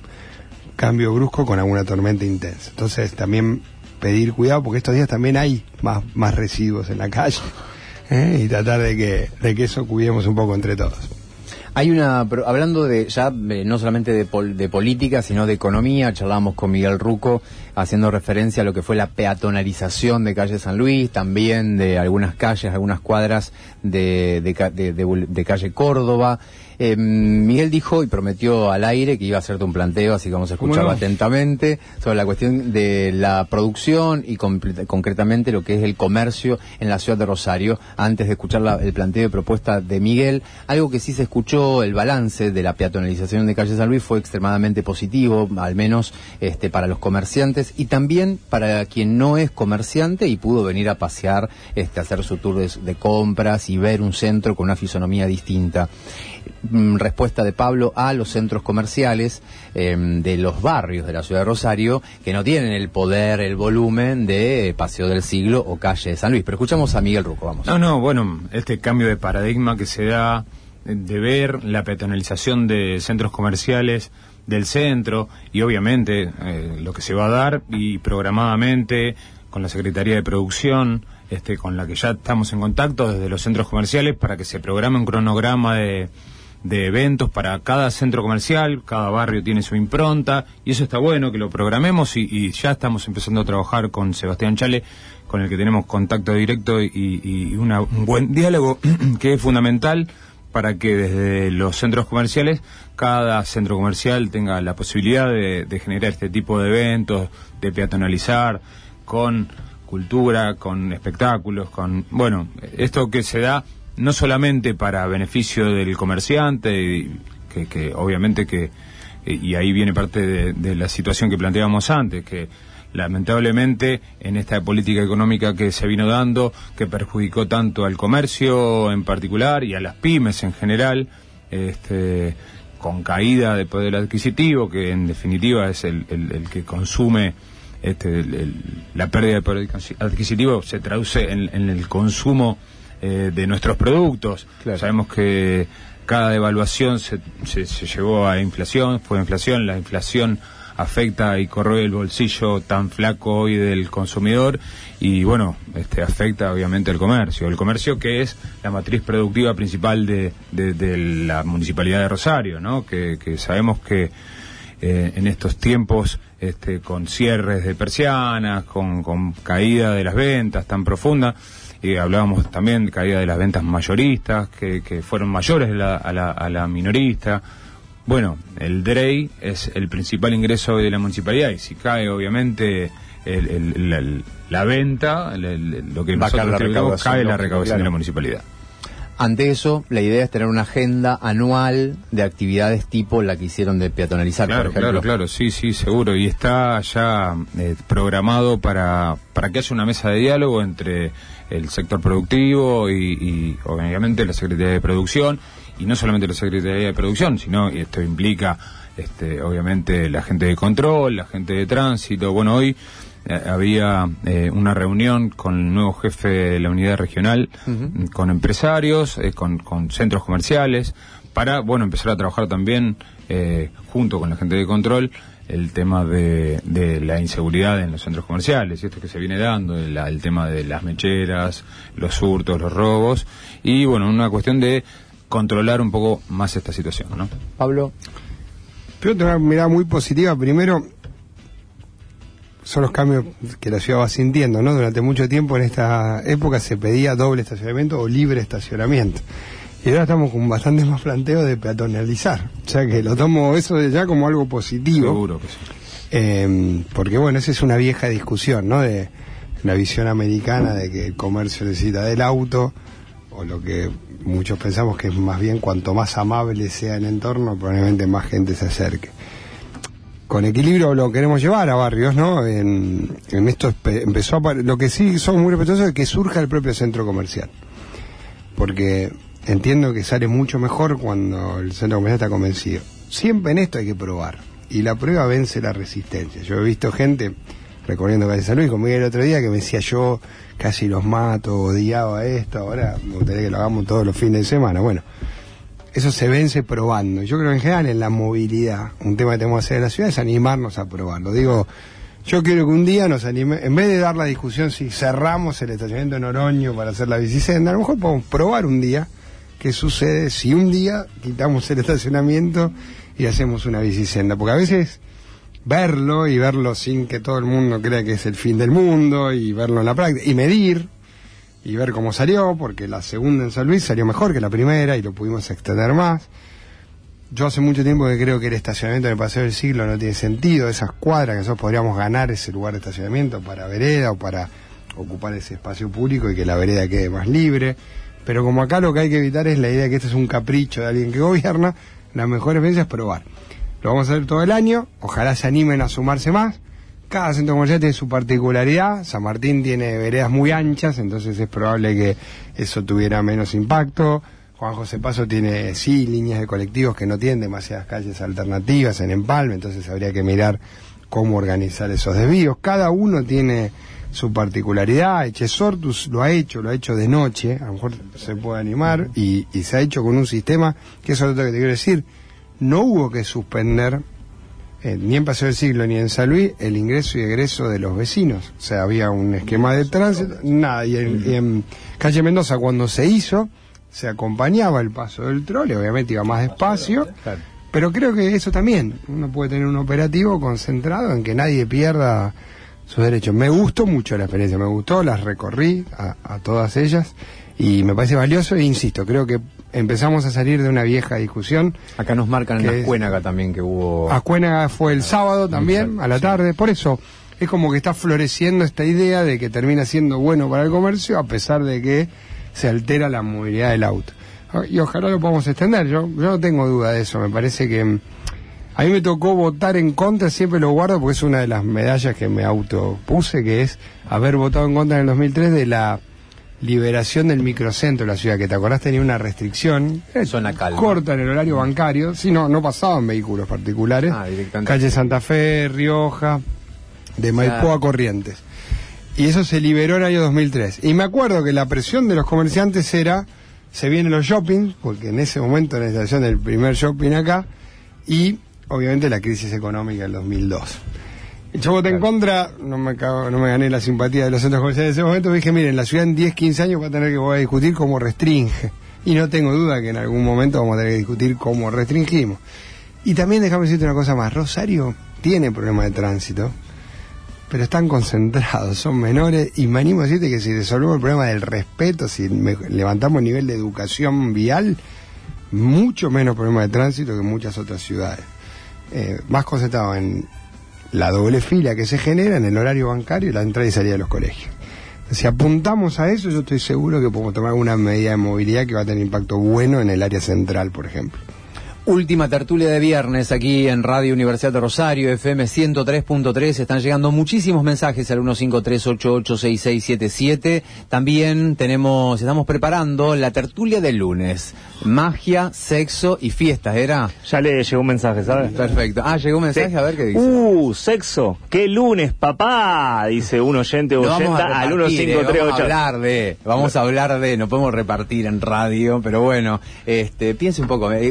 cambio brusco con alguna tormenta intensa. Entonces también pedir cuidado porque estos días también hay más, más residuos en la calle ¿eh? y tratar de que, de que eso cuidemos un poco entre todos. Hay una, hablando de ya eh, no solamente de, pol- de política, sino de economía, charlamos con Miguel Ruco haciendo referencia a lo que fue la peatonalización de calle San Luis, también de algunas calles, algunas cuadras de, calle Córdoba. Eh, Miguel dijo y prometió al aire que iba a hacerte un planteo, así que vamos a ¿Cómo escucharlo atentamente, sobre la cuestión de la producción y concretamente lo que es el comercio en la ciudad de Rosario. Antes de escuchar la- el planteo de propuesta de Miguel, algo que sí se escuchó, el balance de la peatonalización de calle San Luis fue extremadamente positivo, al menos este, para los comerciantes y también para quien no es comerciante y pudo venir a pasear, este, hacer su tour de, compras y ver un centro con una fisonomía distinta mm, respuesta de Pablo a los centros comerciales eh, de los barrios de la ciudad de Rosario que no tienen el poder, el volumen de Paseo del Siglo o Calle de San Luis. Pero escuchamos a Miguel Ruco, vamos. No, no, bueno, este cambio de paradigma que se da de ver la peatonalización de centros comerciales del centro y obviamente eh, lo que se va a dar y programadamente con la Secretaría de Producción, este, con la que ya estamos en contacto desde los centros comerciales para que se programe un cronograma de, de eventos para cada centro comercial, cada barrio tiene su impronta y eso está bueno que lo programemos y, y ya estamos empezando a trabajar con Sebastián Chale, con el que tenemos contacto directo y, y una- un buen diálogo *clears throat* que es fundamental para que desde los centros comerciales cada centro comercial tenga la posibilidad de, generar este tipo de eventos, de peatonalizar con cultura, con espectáculos, con bueno, esto que se da no solamente para beneficio del comerciante, y que, que obviamente que, y ahí viene parte de, de la situación que planteábamos antes, que lamentablemente en esta política económica que se vino dando, que perjudicó tanto al comercio en particular y a las pymes en general, este, con caída de poder adquisitivo, que en definitiva es el, el- el que consume este, el- la pérdida de poder adquisitivo, se traduce en, en el consumo eh, de nuestros productos. Claro. Sabemos que cada devaluación se, se, se llevó a inflación, fue inflación, la inflación afecta y corroe el bolsillo tan flaco hoy del consumidor y bueno, este afecta obviamente al comercio. El comercio que es la matriz productiva principal de, de- la municipalidad de Rosario, ¿no? Que, que sabemos que eh, en estos tiempos este, con cierres de persianas, con, con caída de las ventas tan profunda. Y hablábamos también de caída de las ventas mayoristas, que, que fueron mayores a la, a la minorista. Bueno, el DREI es el principal ingreso de la municipalidad y si cae obviamente el- el- la, la venta, el- lo que Va nosotros la recaudación, cae la recaudación de la municipalidad. Ante eso, la idea es tener una agenda anual de actividades tipo la que hicieron de peatonalizar, Claro, por ejemplo. claro, claro, sí, sí, seguro. Y está ya eh, programado para, para que haya una mesa de diálogo entre el sector productivo y, y, obviamente la Secretaría de Producción. Y no solamente la Secretaría de Producción, sino, y esto implica este, obviamente la gente de control, la gente de tránsito. Bueno, hoy eh, había eh, una reunión con el nuevo jefe de la unidad regional, con empresarios, eh, con, con centros comerciales, para, bueno, empezar a trabajar también eh, junto con la gente de control el tema de, de la inseguridad en los centros comerciales, y esto que se viene dando, el, el tema de las mecheras, los hurtos, los robos, y bueno, una cuestión de controlar un poco más esta situación, ¿no? Pablo, tengo una mirada muy positiva. Primero, son los cambios que la ciudad va sintiendo, ¿no? Durante mucho tiempo en esta época se pedía doble estacionamiento o libre estacionamiento. Y ahora estamos con bastantes más planteos de peatonalizar. O sea que lo tomo eso de ya como algo positivo. Seguro que sí. Eh, porque bueno, esa es una vieja discusión, ¿no? De la visión americana de que el comercio necesita del auto, o lo que muchos pensamos que es más bien cuanto más amable sea el entorno, probablemente más gente se acerque. Con equilibrio lo queremos llevar a barrios, ¿no? En, esto empezó a lo que sí somos muy respetuosos es que surja el propio centro comercial. Porque entiendo que sale mucho mejor cuando el centro comercial está convencido. Siempre en esto hay que probar. Y la prueba vence la resistencia. Yo he visto gente recorriendo calle San Luis conmigo el otro día que me decía yo casi los mato, odiaba esto, ahora me gustaría que lo hagamos todos los fines de semana. Bueno, eso se vence probando. Yo creo que en general en la movilidad, un tema que tenemos que hacer en la ciudad es animarnos a probarlo. Digo, yo quiero que un día nos anime, en vez de dar la discusión si cerramos el estacionamiento en Oroño para hacer la bicisenda, a lo mejor podemos probar un día qué sucede si un día quitamos el estacionamiento y hacemos una bicisenda. Porque a veces verlo y verlo sin que todo el mundo crea que es el fin del mundo y verlo en la práctica y medir y ver cómo salió, porque la segunda en San Luis salió mejor que la primera y lo pudimos extender más. Yo hace mucho tiempo que creo que el estacionamiento en el Paseo del Siglo no tiene sentido, esas cuadras que nosotros podríamos ganar ese lugar de estacionamiento para vereda o para ocupar ese espacio público y que la vereda quede más libre. Pero como acá lo que hay que evitar es la idea de que este es un capricho de alguien que gobierna, la mejor experiencia es probar. Lo vamos a hacer todo el año, ojalá se animen a sumarse más. Cada centro comercial tiene su particularidad. San Martín tiene veredas muy anchas, entonces es probable que eso tuviera menos impacto. Juan José Paso tiene, sí, líneas de colectivos que no tienen demasiadas calles alternativas en Empalme, entonces habría que mirar cómo organizar esos desvíos. Cada uno tiene su particularidad. Echesortus lo ha hecho, lo ha hecho de noche, a lo mejor se puede animar, y, y se ha hecho con un sistema, que eso es lo que te quiero decir, no hubo que suspender eh, ni en Paseo del Siglo ni en San Luis el ingreso y egreso de los vecinos. O sea, había un esquema de tránsito, nada. Y en, y en Calle Mendoza, cuando se hizo, se acompañaba el paso del trole, obviamente iba más despacio. Pero creo que eso también, uno puede tener un operativo concentrado en que nadie pierda sus derechos. Me gustó mucho la experiencia, me gustó, las recorrí a, a todas ellas y me parece valioso e insisto, creo que empezamos a salir de una vieja discusión. acá nos marcan en Que la es- Cuénaga también que hubo... Acuénaga fue el sábado también, a la tarde, por eso es como que está floreciendo esta idea de que termina siendo bueno para el comercio a pesar de que se altera la movilidad del auto. Y ojalá lo podamos extender, yo, yo no tengo duda de eso, me parece que mm, a mí me tocó votar en contra, siempre lo guardo porque es una de las medallas que me autopuse, que es haber votado en contra en el 2003 de la liberación del microcentro de la ciudad, que te acordás tenía una restricción Zona calma. corta en el horario bancario, si no, no pasaban vehículos particulares, Ah, calle Santa Fe, Rioja, de Maipú a Corrientes. Y eso se liberó en el año 2003. Y me acuerdo que la presión de los comerciantes era, se vienen los shopping, porque en ese momento en la instalación del primer shopping acá, y obviamente la crisis económica del 2002. Y yo voté en contra, no me, cago- no me gané la simpatía de los centros comerciales en ese momento, dije, miren, la ciudad en 10, 15 años va a tener que volver a discutir cómo restringe. Y no tengo duda que en algún momento vamos a tener que discutir cómo restringimos. Y también déjame decirte una cosa más, Rosario tiene problemas de tránsito, pero están concentrados, son menores, y me animo a decirte que si resolvemos el problema del respeto, si me- levantamos el nivel de educación vial, mucho menos problemas de tránsito que en muchas otras ciudades. Eh, más concentrado en la doble fila que se genera, en el horario bancario y la entrada y salida de los colegios. Si apuntamos a eso, yo estoy seguro que podemos tomar alguna medida de movilidad que va a tener impacto bueno en el área central, por ejemplo. Última tertulia de viernes aquí en Radio Universidad de Rosario, FM 103.3. Están llegando muchísimos mensajes al 153886677. También tenemos, estamos preparando la tertulia del lunes. Magia, sexo y fiestas, ¿era? Ya le llegó un mensaje, ¿sabes? Perfecto. Ah, llegó un mensaje, a ver qué dice. Uh, sexo. ¿Qué lunes, papá? Dice un oyente o No vamos a oyenta al repartir, eh, vamos a 1538. hablar de, vamos a hablar de, no podemos repartir en radio, pero bueno, este, piense un poco, eh,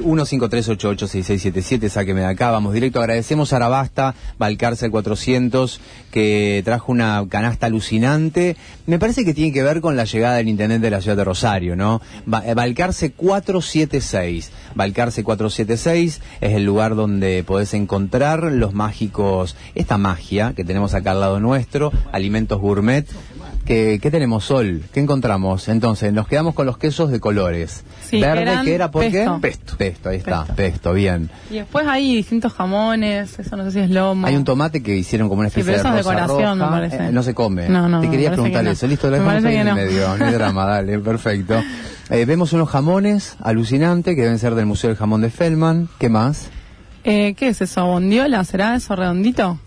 153886677, sáqueme de acá, vamos directo, agradecemos a Arabasta, Balcarce 400, que trajo una canasta alucinante, me parece que tiene que ver con la llegada del intendente de la ciudad de Rosario, ¿no? Balcarce 476, Balcarce 476 es el lugar donde podés encontrar los mágicos, esta magia que tenemos acá al lado nuestro, alimentos gourmet, ¿Qué, qué tenemos, Sol? ¿Qué encontramos? Entonces, nos quedamos con los quesos de colores. Sí, Verde, eran ¿qué era? ¿Por pesto. qué? Pesto. Pesto, ahí está. Pesto. Pesto, bien. Y después hay distintos jamones, eso no sé si es lomo. Hay un tomate que hicieron como una Sí, especie pero de es rosa decoración, roja. me parece. Eh, no se come. No, no, Te quería preguntar que no. eso. Listo, lo dejamos ahí en el que no. medio. No hay drama, dale, perfecto. Eh, vemos unos jamones alucinantes que deben ser del Museo del Jamón de Feldman. ¿Qué más? Eh, ¿Qué es eso? ¿Bondiola? ¿Será eso redondito?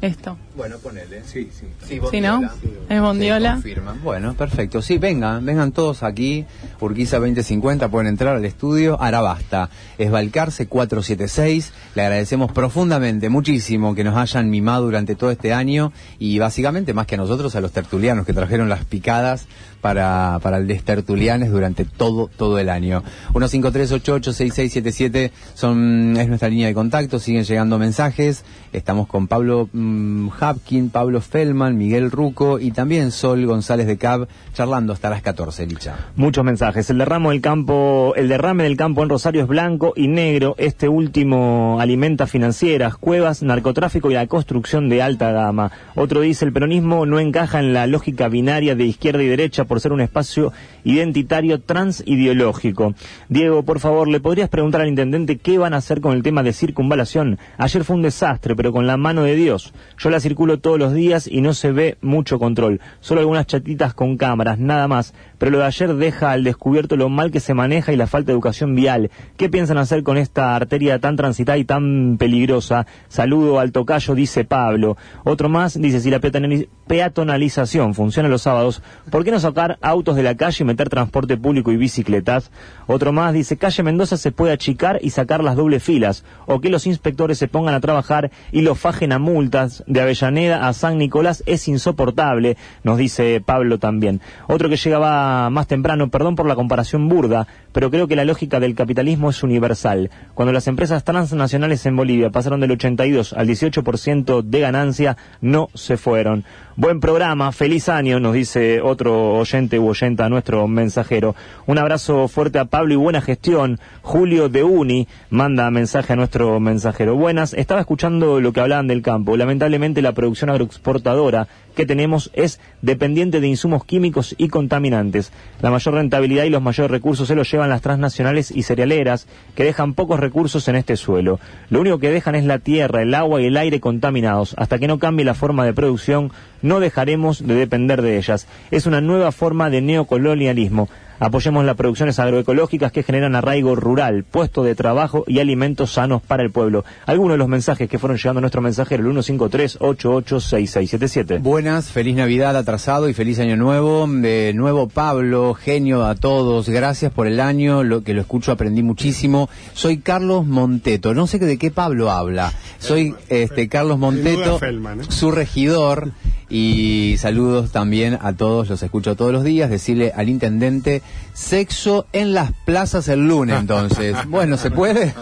Esto. Bueno, ponele. Sí, sí. Sí, Sí, ¿no? Es bondiola. Confirman. Bueno, perfecto. Sí, vengan, vengan todos aquí. Urquiza 2050, pueden entrar al estudio. Arabasta, es Balcarce 476. Le agradecemos profundamente, muchísimo, que nos hayan mimado durante todo este año y básicamente, más que a nosotros, a los tertulianos que trajeron las picadas para, para el Destertulianes durante todo, todo el año. 153886677 son, es nuestra línea de contacto, siguen llegando mensajes. Estamos con Pablo mm, Hapkin, Pablo Feldman, Miguel Ruco y también Sol González de Cab, charlando hasta las 14, Licha. Muchos mensajes. El derrame del campo, el derrame del campo en Rosario es blanco y negro. Este último alimenta financieras, cuevas, narcotráfico y la construcción de alta gama. Otro dice el peronismo no encaja en la lógica binaria de izquierda y derecha por ser un espacio identitario transideológico. Diego, por favor, ¿le podrías preguntar al intendente qué van a hacer con el tema de circunvalación? Ayer fue un desastre, pero con la mano de Dios. Yo la circulo todos los días y no se ve mucho control. Solo algunas chatitas con cámaras, nada más. Pero lo de ayer deja al descubierto lo mal que se maneja y la falta de educación vial. ¿Qué piensan hacer con esta arteria tan transitada y tan peligrosa? Saludo al tocayo, dice Pablo. Otro más dice, si la peatonali- peatonalización funciona los sábados, ¿por qué no sacar autos de la calle y meter transporte público y bicicletas? Otro más dice, calle Mendoza se puede achicar y sacar las dobles filas, o que los inspectores se pongan a trabajar y lo fajen a multas. De Avellaneda a San Nicolás es insoportable, nos dice Pablo también. Otro que llegaba más temprano, perdón por la comparación burda, pero creo que la lógica del capitalismo es universal. Cuando las empresas transnacionales en Bolivia pasaron del 82 al 18% de ganancia, no se fueron. Buen programa, feliz año, nos dice otro oyente u oyenta, nuestro mensajero. Un abrazo fuerte a Pablo y buena gestión. Julio de Uni manda mensaje a nuestro mensajero. Buenas, estaba escuchando lo que hablaban del campo. Lamentablemente la producción agroexportadora que tenemos es dependiente de insumos químicos y contaminantes. La mayor rentabilidad y los mayores recursos se los llevan las transnacionales y cerealeras, que dejan pocos recursos en este suelo. Lo único que dejan es la tierra, el agua y el aire contaminados. Hasta que no cambie la forma de producción, no dejaremos de depender de ellas. Es una nueva forma de neocolonialismo. Apoyemos las producciones agroecológicas que generan arraigo rural, puestos de trabajo y alimentos sanos para el pueblo. Algunos de los mensajes que fueron llegando a nuestro mensajero, el 153-886677. Buena buenas, feliz Navidad atrasado y feliz Año Nuevo. De nuevo Pablo, genio a todos, gracias por el año, lo que lo escucho aprendí muchísimo. Soy Carlos Monteto, no sé de qué Pablo habla. Soy este Carlos Monteto, ¿eh? su regidor y saludos también a todos, los escucho todos los días, decirle al intendente sexo en las plazas el lunes entonces. *laughs* Bueno, ¿se puede?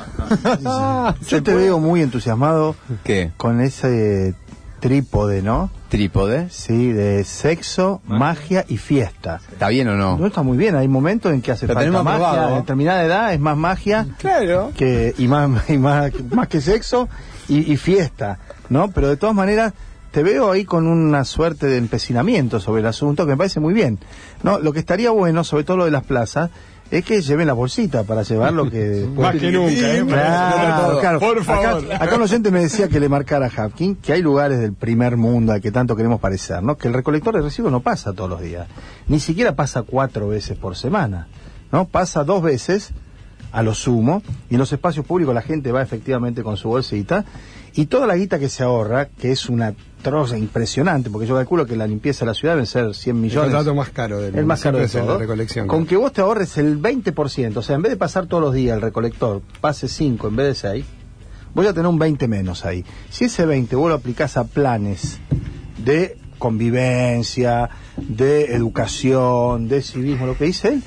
*laughs* Yo te veo muy entusiasmado ¿Qué? con ese trípode, ¿no? ¿Trípode? Sí, de sexo, magia y fiesta. ¿Está bien o no? No está muy bien, hay momentos en que hace Lo falta magia, a determinada edad es más magia que y más y más, más que sexo y, y fiesta, ¿no? Pero de todas maneras te veo ahí con una suerte de empecinamiento sobre el asunto que me parece muy bien. No, lo que estaría bueno, sobre todo lo de las plazas, es que lleven la bolsita para llevar lo que *laughs* Más que nunca, ¿eh? Claro, claro. Por favor. Acá, acá un oyente me decía que le marcara a Hapkin que hay lugares del primer mundo al que tanto queremos parecer, ¿no? Que el recolector de residuos no pasa todos los días. Ni siquiera pasa cuatro veces por semana, ¿no? Pasa dos veces a lo sumo y en los espacios públicos la gente va efectivamente con su bolsita y toda la guita que se ahorra, que es una impresionante, porque yo calculo que la limpieza de la ciudad deben ser 100 El millones. contrato más caro del El más caro de el todo. de recolección. Con que vos te ahorres el 20%, o sea, en vez de pasar todos los días el recolector, pase 5 en vez de 6, voy a tener un 20 menos ahí. Si ese 20 vos lo aplicás a planes de convivencia, de educación, de civismo, lo que dice él,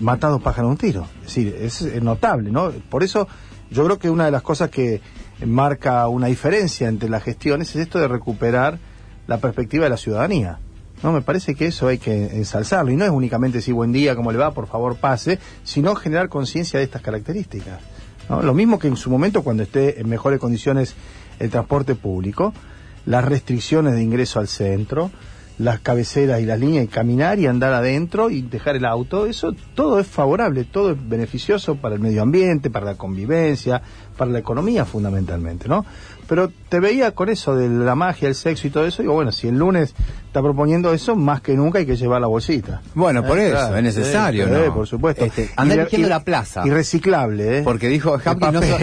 mata dos pájaros un tiro. Es decir, es notable, ¿no? Por eso yo creo que una de las cosas que marca una diferencia entre las gestiones es esto de recuperar la perspectiva de la ciudadanía. No, me parece que eso hay que ensalzarlo. Y no es únicamente decir buen día, cómo le va, por favor pase, sino generar conciencia de estas características. ¿no? Lo mismo que en su momento, cuando esté en mejores condiciones el transporte público, las restricciones de ingreso al centro, las cabeceras y las líneas y caminar y andar adentro y dejar el auto, eso todo es favorable, todo es beneficioso para el medio ambiente, para la convivencia, para la economía fundamentalmente, ¿no? Pero te veía con eso de la magia, el sexo y todo eso, digo, bueno, si el lunes está proponiendo eso, más que nunca hay que llevar la bolsita. Bueno, por Eh, eso, claro, es necesario, sí, ¿no? sí, por supuesto. Este, andar eligiendo la plaza. Y reciclable, ¿eh? Porque dijo Hapkin, no so-.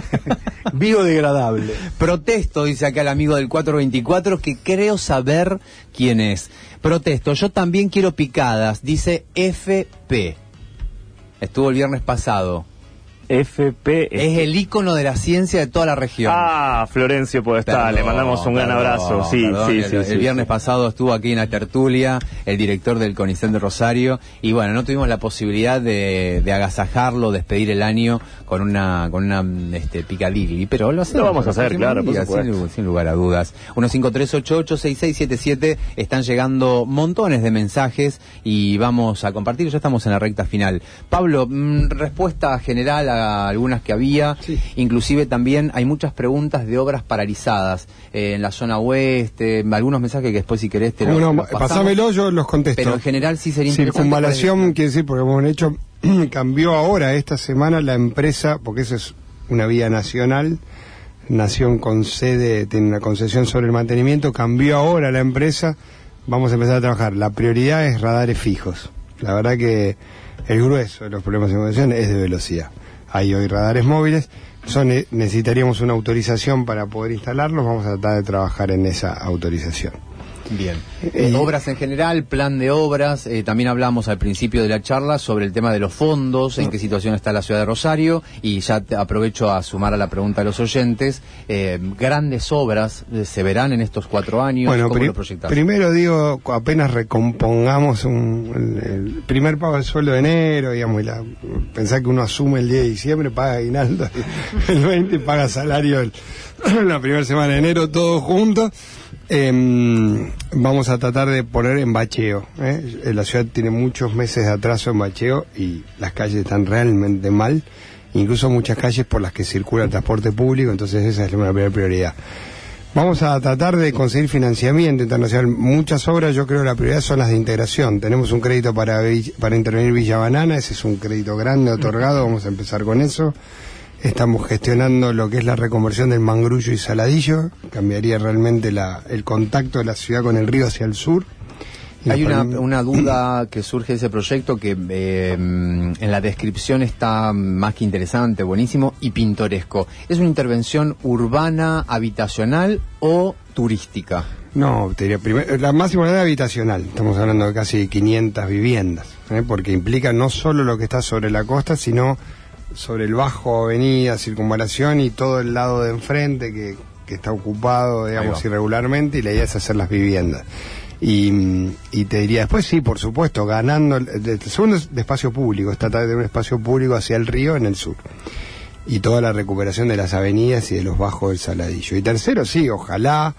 *laughs* Biodegradable. Protesto, dice acá el amigo del 424, que creo saber quién es. Protesto, yo también quiero picadas, dice FP. Estuvo el viernes pasado. FP. Es el ícono de la ciencia de toda la región. Ah, Florencio Podestá, le mandamos un gran abrazo. Sí, perdón, sí, el, sí, el sí, viernes sí. pasado estuvo aquí en la tertulia el director del CONICEN de Rosario y bueno, no tuvimos la posibilidad de, de agasajarlo, despedir el año con una con una este, picadilly, pero lo hacemos. Lo vamos a hacer, claro, por días, supuesto. sin, sin lugar a dudas. 153886677 están llegando montones de mensajes y vamos a compartir, ya estamos en la recta final. Pablo, mm, respuesta general a algunas que había, Sí. inclusive también hay muchas preguntas de obras paralizadas eh, en la zona oeste, algunos mensajes que después si querés te los, no, los pasámelo, yo los contesto. Pero en general sí sería. Circunvalación, quiere decir, porque hemos hecho, *clears throat* cambió ahora esta semana la empresa, porque esa es una vía nacional, nación con sede, tiene una concesión sobre el mantenimiento, cambió ahora la empresa, vamos a empezar a trabajar. La prioridad es radares fijos. La verdad que el grueso de los problemas de conducción es de velocidad. Hay hoy radares móviles, eh, necesitaríamos una autorización para poder instalarlos, vamos a tratar de trabajar en esa autorización. Bien. Eh, Y- obras en general, plan de obras. eh, también hablamos al principio de la charla sobre el tema de los fondos, en qué situación está la ciudad de Rosario. Y ya te aprovecho a sumar a la pregunta de los oyentes. eh, grandes obras eh, se verán en estos cuatro años. Bueno, ¿Cómo lo proyectás? primero digo, apenas recompongamos un- el, el primer pago del sueldo de enero, digamos, y la, pensar que uno asume el 10 de diciembre, paga aguinaldo *laughs* el 20 y paga salario el- *clears throat* la primera semana de enero, todos juntos. Em, vamos a tratar de poner en bacheo. ¿eh? Eh, La ciudad tiene muchos meses de atraso en bacheo y las calles están realmente mal, incluso muchas calles por las que circula el transporte público, entonces esa es una primera prioridad. Vamos a tratar de conseguir financiamiento internacional. Muchas obras, yo creo la prioridad son las de integración. Tenemos un crédito para, para intervenir Villa Banana, ese es un crédito grande otorgado, vamos a empezar con eso. Estamos gestionando lo que es la reconversión del Mangrullo y Saladillo, cambiaría realmente la, el contacto de la ciudad con el río hacia el sur. Hay una, una duda que surge de ese proyecto que eh, en la descripción está más que interesante, buenísimo y pintoresco. ¿Es una intervención urbana, habitacional o turística? No, te diría, primer- la máxima unidad habitacional, estamos hablando de casi 500 viviendas, ¿eh? porque implica no solo lo que está sobre la costa, sino sobre el bajo avenida, circunvalación y todo el lado de enfrente que, que está ocupado, digamos, irregularmente, y la idea es hacer las viviendas. Y, y te diría después, sí, por supuesto, ganando, el, el segundo es de espacio público, está tratar de un espacio público hacia el río en el sur y toda la recuperación de las avenidas y de los bajos del Saladillo. Y tercero, sí, ojalá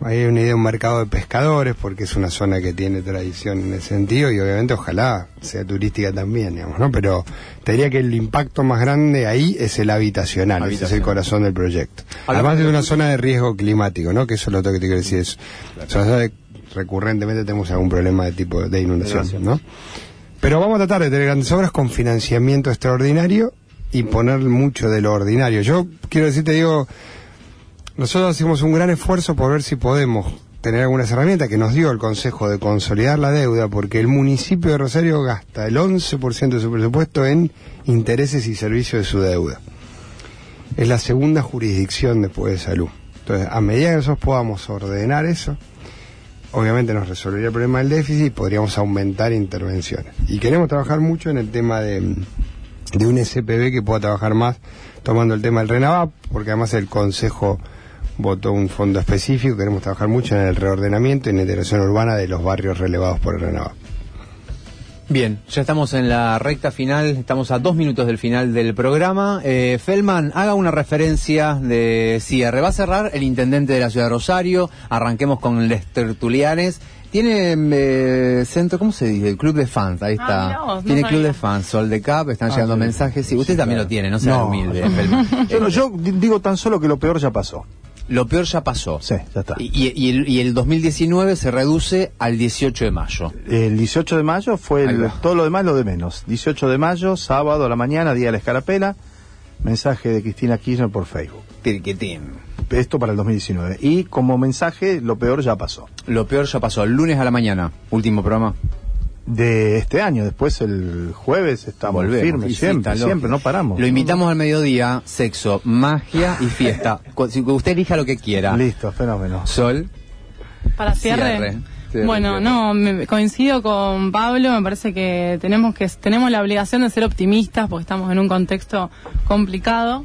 hay una idea de un mercado de pescadores, porque es una zona que tiene tradición en ese sentido, y obviamente ojalá sea turística también, digamos, ¿no? Pero te diría que el impacto más grande ahí es el habitacional, ese es el corazón del proyecto. Hablamos Además de- es una zona de riesgo climático, ¿no? Que eso es lo otro que te quiero decir. Es, recurrentemente tenemos algún problema de tipo de inundación, ¿no? Pero vamos a tratar de tener grandes obras con financiamiento extraordinario y poner mucho de lo ordinario. Yo quiero decirte, digo, nosotros hacemos un gran esfuerzo por ver si podemos tener algunas herramientas que nos dio el Consejo de consolidar la deuda, porque el municipio de Rosario gasta el 11% de su presupuesto en intereses y servicios de su deuda. Es la segunda jurisdicción después de salud. Entonces, a medida que nosotros podamos ordenar eso, obviamente nos resolvería el problema del déficit y podríamos aumentar intervenciones. Y queremos trabajar mucho en el tema de, de un SPB que pueda trabajar más tomando el tema del RENAVAP, porque además el Consejo votó un fondo específico, queremos trabajar mucho en el reordenamiento y en la integración urbana de los barrios relevados por el RENAVAP. Bien, ya estamos en la recta final, estamos a dos minutos del final del programa. Eh, Feldman, haga una referencia de cierre. Va a cerrar el intendente de la ciudad de Rosario, arranquemos con los tertulianes. Tiene eh, centro, ¿cómo se dice? El club de fans, ahí Ah, está. no tiene club de fans, Sol de Cap, están llegando sí. mensajes. Sí, usted también lo tiene, no sea No. humilde, *laughs* Feldman. Yo, no- yo di- digo tan solo que lo peor ya pasó. Lo peor ya pasó. Sí, ya está. Y, el, y el 2019 se reduce al 18 de mayo. El 18 de mayo fue el- todo lo demás lo de menos. 18 de mayo, sábado a la mañana, día de la escarapela, mensaje de Cristina Kirchner por Facebook. Tirquitín. Esto para el 2019. Y como mensaje, lo peor ya pasó. Lo peor ya pasó. El lunes a la mañana, último programa. De este año, después el jueves estamos Volvemos. firmes, Y siempre, siempre, no paramos. Lo invitamos al mediodía, sexo, magia y fiesta. *laughs* Usted elija lo que quiera. Listo, fenómeno. Sol. Para cierre. Cierre. Cierre, bueno, cierre. no, me- coincido con Pablo, me parece que tenemos que tenemos la obligación de ser optimistas porque estamos en un contexto complicado.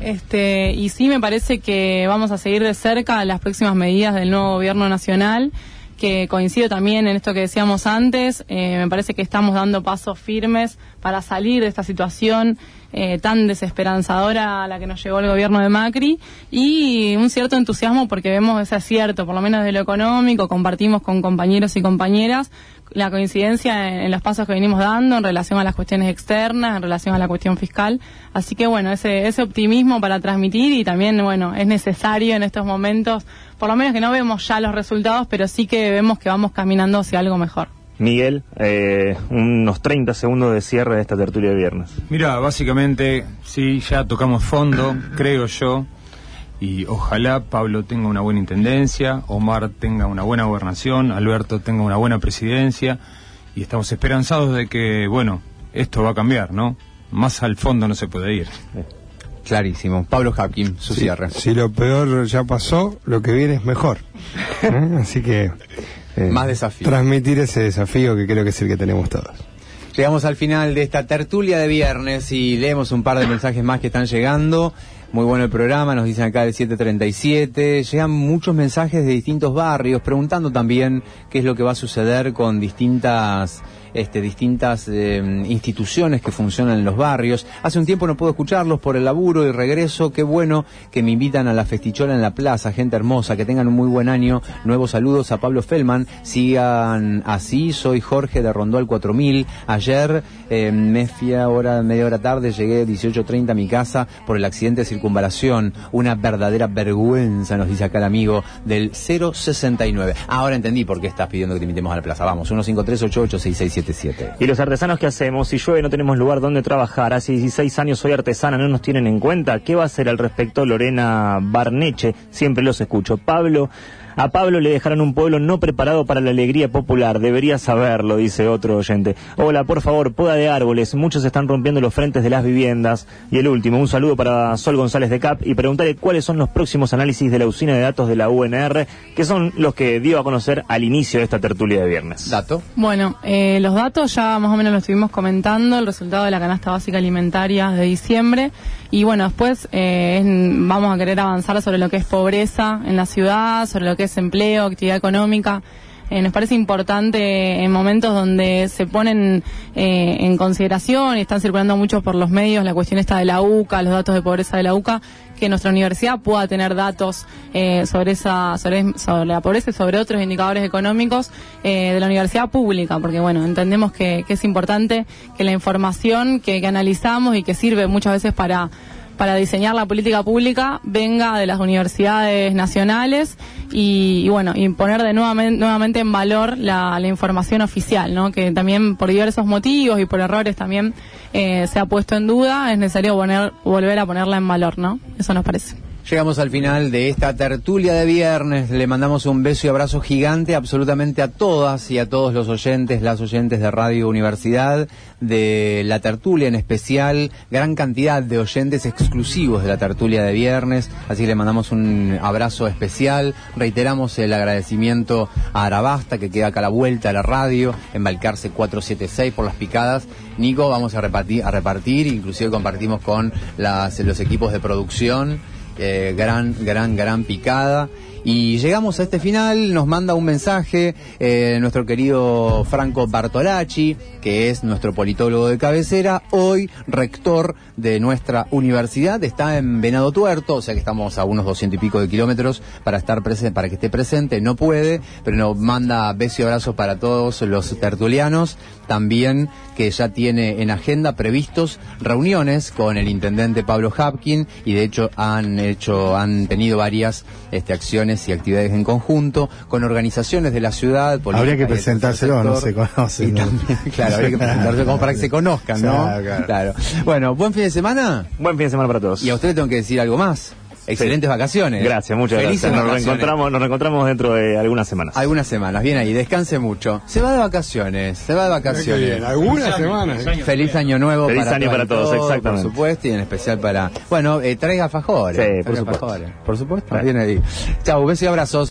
Este, y sí me parece que vamos a seguir de cerca las próximas medidas del nuevo gobierno nacional, que coincido también en esto que decíamos antes, eh, me parece que estamos dando pasos firmes para salir de esta situación eh, tan desesperanzadora a la que nos llevó el gobierno de Macri y un cierto entusiasmo porque vemos ese acierto, por lo menos de lo económico, compartimos con compañeros y compañeras la coincidencia en, los pasos que venimos dando en relación a las cuestiones externas, en relación a la cuestión fiscal. Así que bueno, ese, ese optimismo para transmitir y también, bueno, es necesario en estos momentos, por lo menos que no vemos ya los resultados, pero sí que vemos que vamos caminando hacia algo mejor. Miguel, eh, unos 30 segundos de cierre de esta tertulia de viernes. Mira, básicamente, sí, ya tocamos fondo, creo yo, y ojalá Pablo tenga una buena intendencia, Omar tenga una buena gobernación, Alberto tenga una buena presidencia, y estamos esperanzados de que, bueno, esto va a cambiar, ¿no? Más al fondo no se puede ir. Clarísimo. Pablo Hapkin, su cierre. Si lo peor ya pasó, lo que viene es mejor. ¿Eh? Así que... eh, Más desafío. Transmitir ese desafío que creo que es el que tenemos todos. Llegamos al final de esta tertulia de viernes y leemos un par de mensajes más que están llegando. Muy bueno el programa, nos dicen acá del 737. Llegan muchos mensajes de distintos barrios preguntando también qué es lo que va a suceder con distintas este, distintas eh, instituciones que funcionan en los barrios. Hace un tiempo no puedo escucharlos por el laburo y regreso. Qué bueno que me invitan a la festichola en la plaza, gente hermosa, que tengan un muy buen año. Nuevos saludos a Pablo Feldman. Sigan así, soy Jorge de Rondó 4000. Ayer eh, me fui media hora tarde, llegué 18.30 a mi casa por el accidente de circunvalación. Una verdadera vergüenza, nos dice acá el amigo del 069. Ahora entendí por qué estás pidiendo que te invitemos a la plaza. Vamos, 153886677. ¿Y los artesanos qué hacemos? Si llueve no tenemos lugar donde trabajar. Hace 16 años soy artesana, no nos tienen en cuenta. ¿Qué va a hacer al respecto Lorena Barneche? Siempre los escucho. Pablo, A Pablo le dejaron un pueblo no preparado para la alegría popular. Debería saberlo, dice otro oyente. Hola, por favor, poda de árboles. Muchos están rompiendo los frentes de las viviendas. Y el último, un saludo para Sol González de CAP y preguntarle cuáles son los próximos análisis de la usina de datos de la UNR, que son los que dio a conocer al inicio de esta tertulia de viernes. Dato. Bueno, eh, los datos ya más o menos lo estuvimos comentando, el resultado de la canasta básica alimentaria de diciembre. Y bueno, después eh, es- vamos a querer avanzar sobre lo que es pobreza en la ciudad, sobre lo que es empleo, actividad económica. Eh, nos parece importante en momentos donde se ponen eh, en consideración y están circulando mucho por los medios la cuestión esta de la UCA, los datos de pobreza de la UCA, que nuestra universidad pueda tener datos eh, sobre esa sobre, la pobreza y sobre otros indicadores económicos eh, de la universidad pública, porque bueno, entendemos que, que es importante que la información que analizamos y que sirve muchas veces para para diseñar la política pública venga de las universidades nacionales y, y bueno, y poner de nuevamente, nuevamente en valor la, la información oficial, ¿no? que también por diversos motivos y por errores también eh, se ha puesto en duda, es necesario poner, volver a ponerla en valor, ¿no? Eso nos parece. Llegamos al final de esta tertulia de viernes. Le mandamos un beso y abrazo gigante absolutamente a todas y a todos los oyentes, las oyentes de Radio Universidad, de la tertulia en especial, gran cantidad de oyentes exclusivos de la tertulia de viernes. Así que le mandamos un abrazo especial. Reiteramos el agradecimiento a Arabasta, que queda acá a la vuelta a la radio, en Balcarce 476 por las picadas. Nico, vamos a repartir, a repartir, inclusive compartimos con las, los equipos de producción gran, gran, gran picada. Y llegamos a este final, nos manda un mensaje eh, nuestro querido Franco Bartolacci, que es nuestro politólogo de cabecera, hoy rector de nuestra universidad, está en Venado Tuerto, o sea que estamos a unos doscientos y pico de kilómetros para estar presente, para que esté presente, no puede, pero nos manda besos y abrazos para todos los tertulianos, también que ya tiene en agenda previstos reuniones con el intendente Pablo Hapkin y de hecho han hecho, han tenido varias este, acciones y actividades en conjunto con organizaciones de la ciudad. Habría que presentárselo, no se conoce, Y ¿no? también, claro, habría que presentárselo como para que se conozcan, ¿no? *laughs* Claro, claro. Bueno, buen fin de semana Buen fin de semana para todos. y a usted le tengo que decir algo más. Excelentes vacaciones. Gracias, muchas Felices gracias. Nos vacaciones. reencontramos, nos reencontramos dentro de algunas semanas. Algunas semanas, bien ahí, descanse mucho. Se va de vacaciones, se va de vacaciones. ¿Alguna semana? Feliz año nuevo Feliz para año para todos, exactamente. Por supuesto, y en especial para. Bueno, eh, traiga fajores. Sí, por traiga supuesto. alfajores. Por supuesto, bien ahí. Chau, besos y abrazos.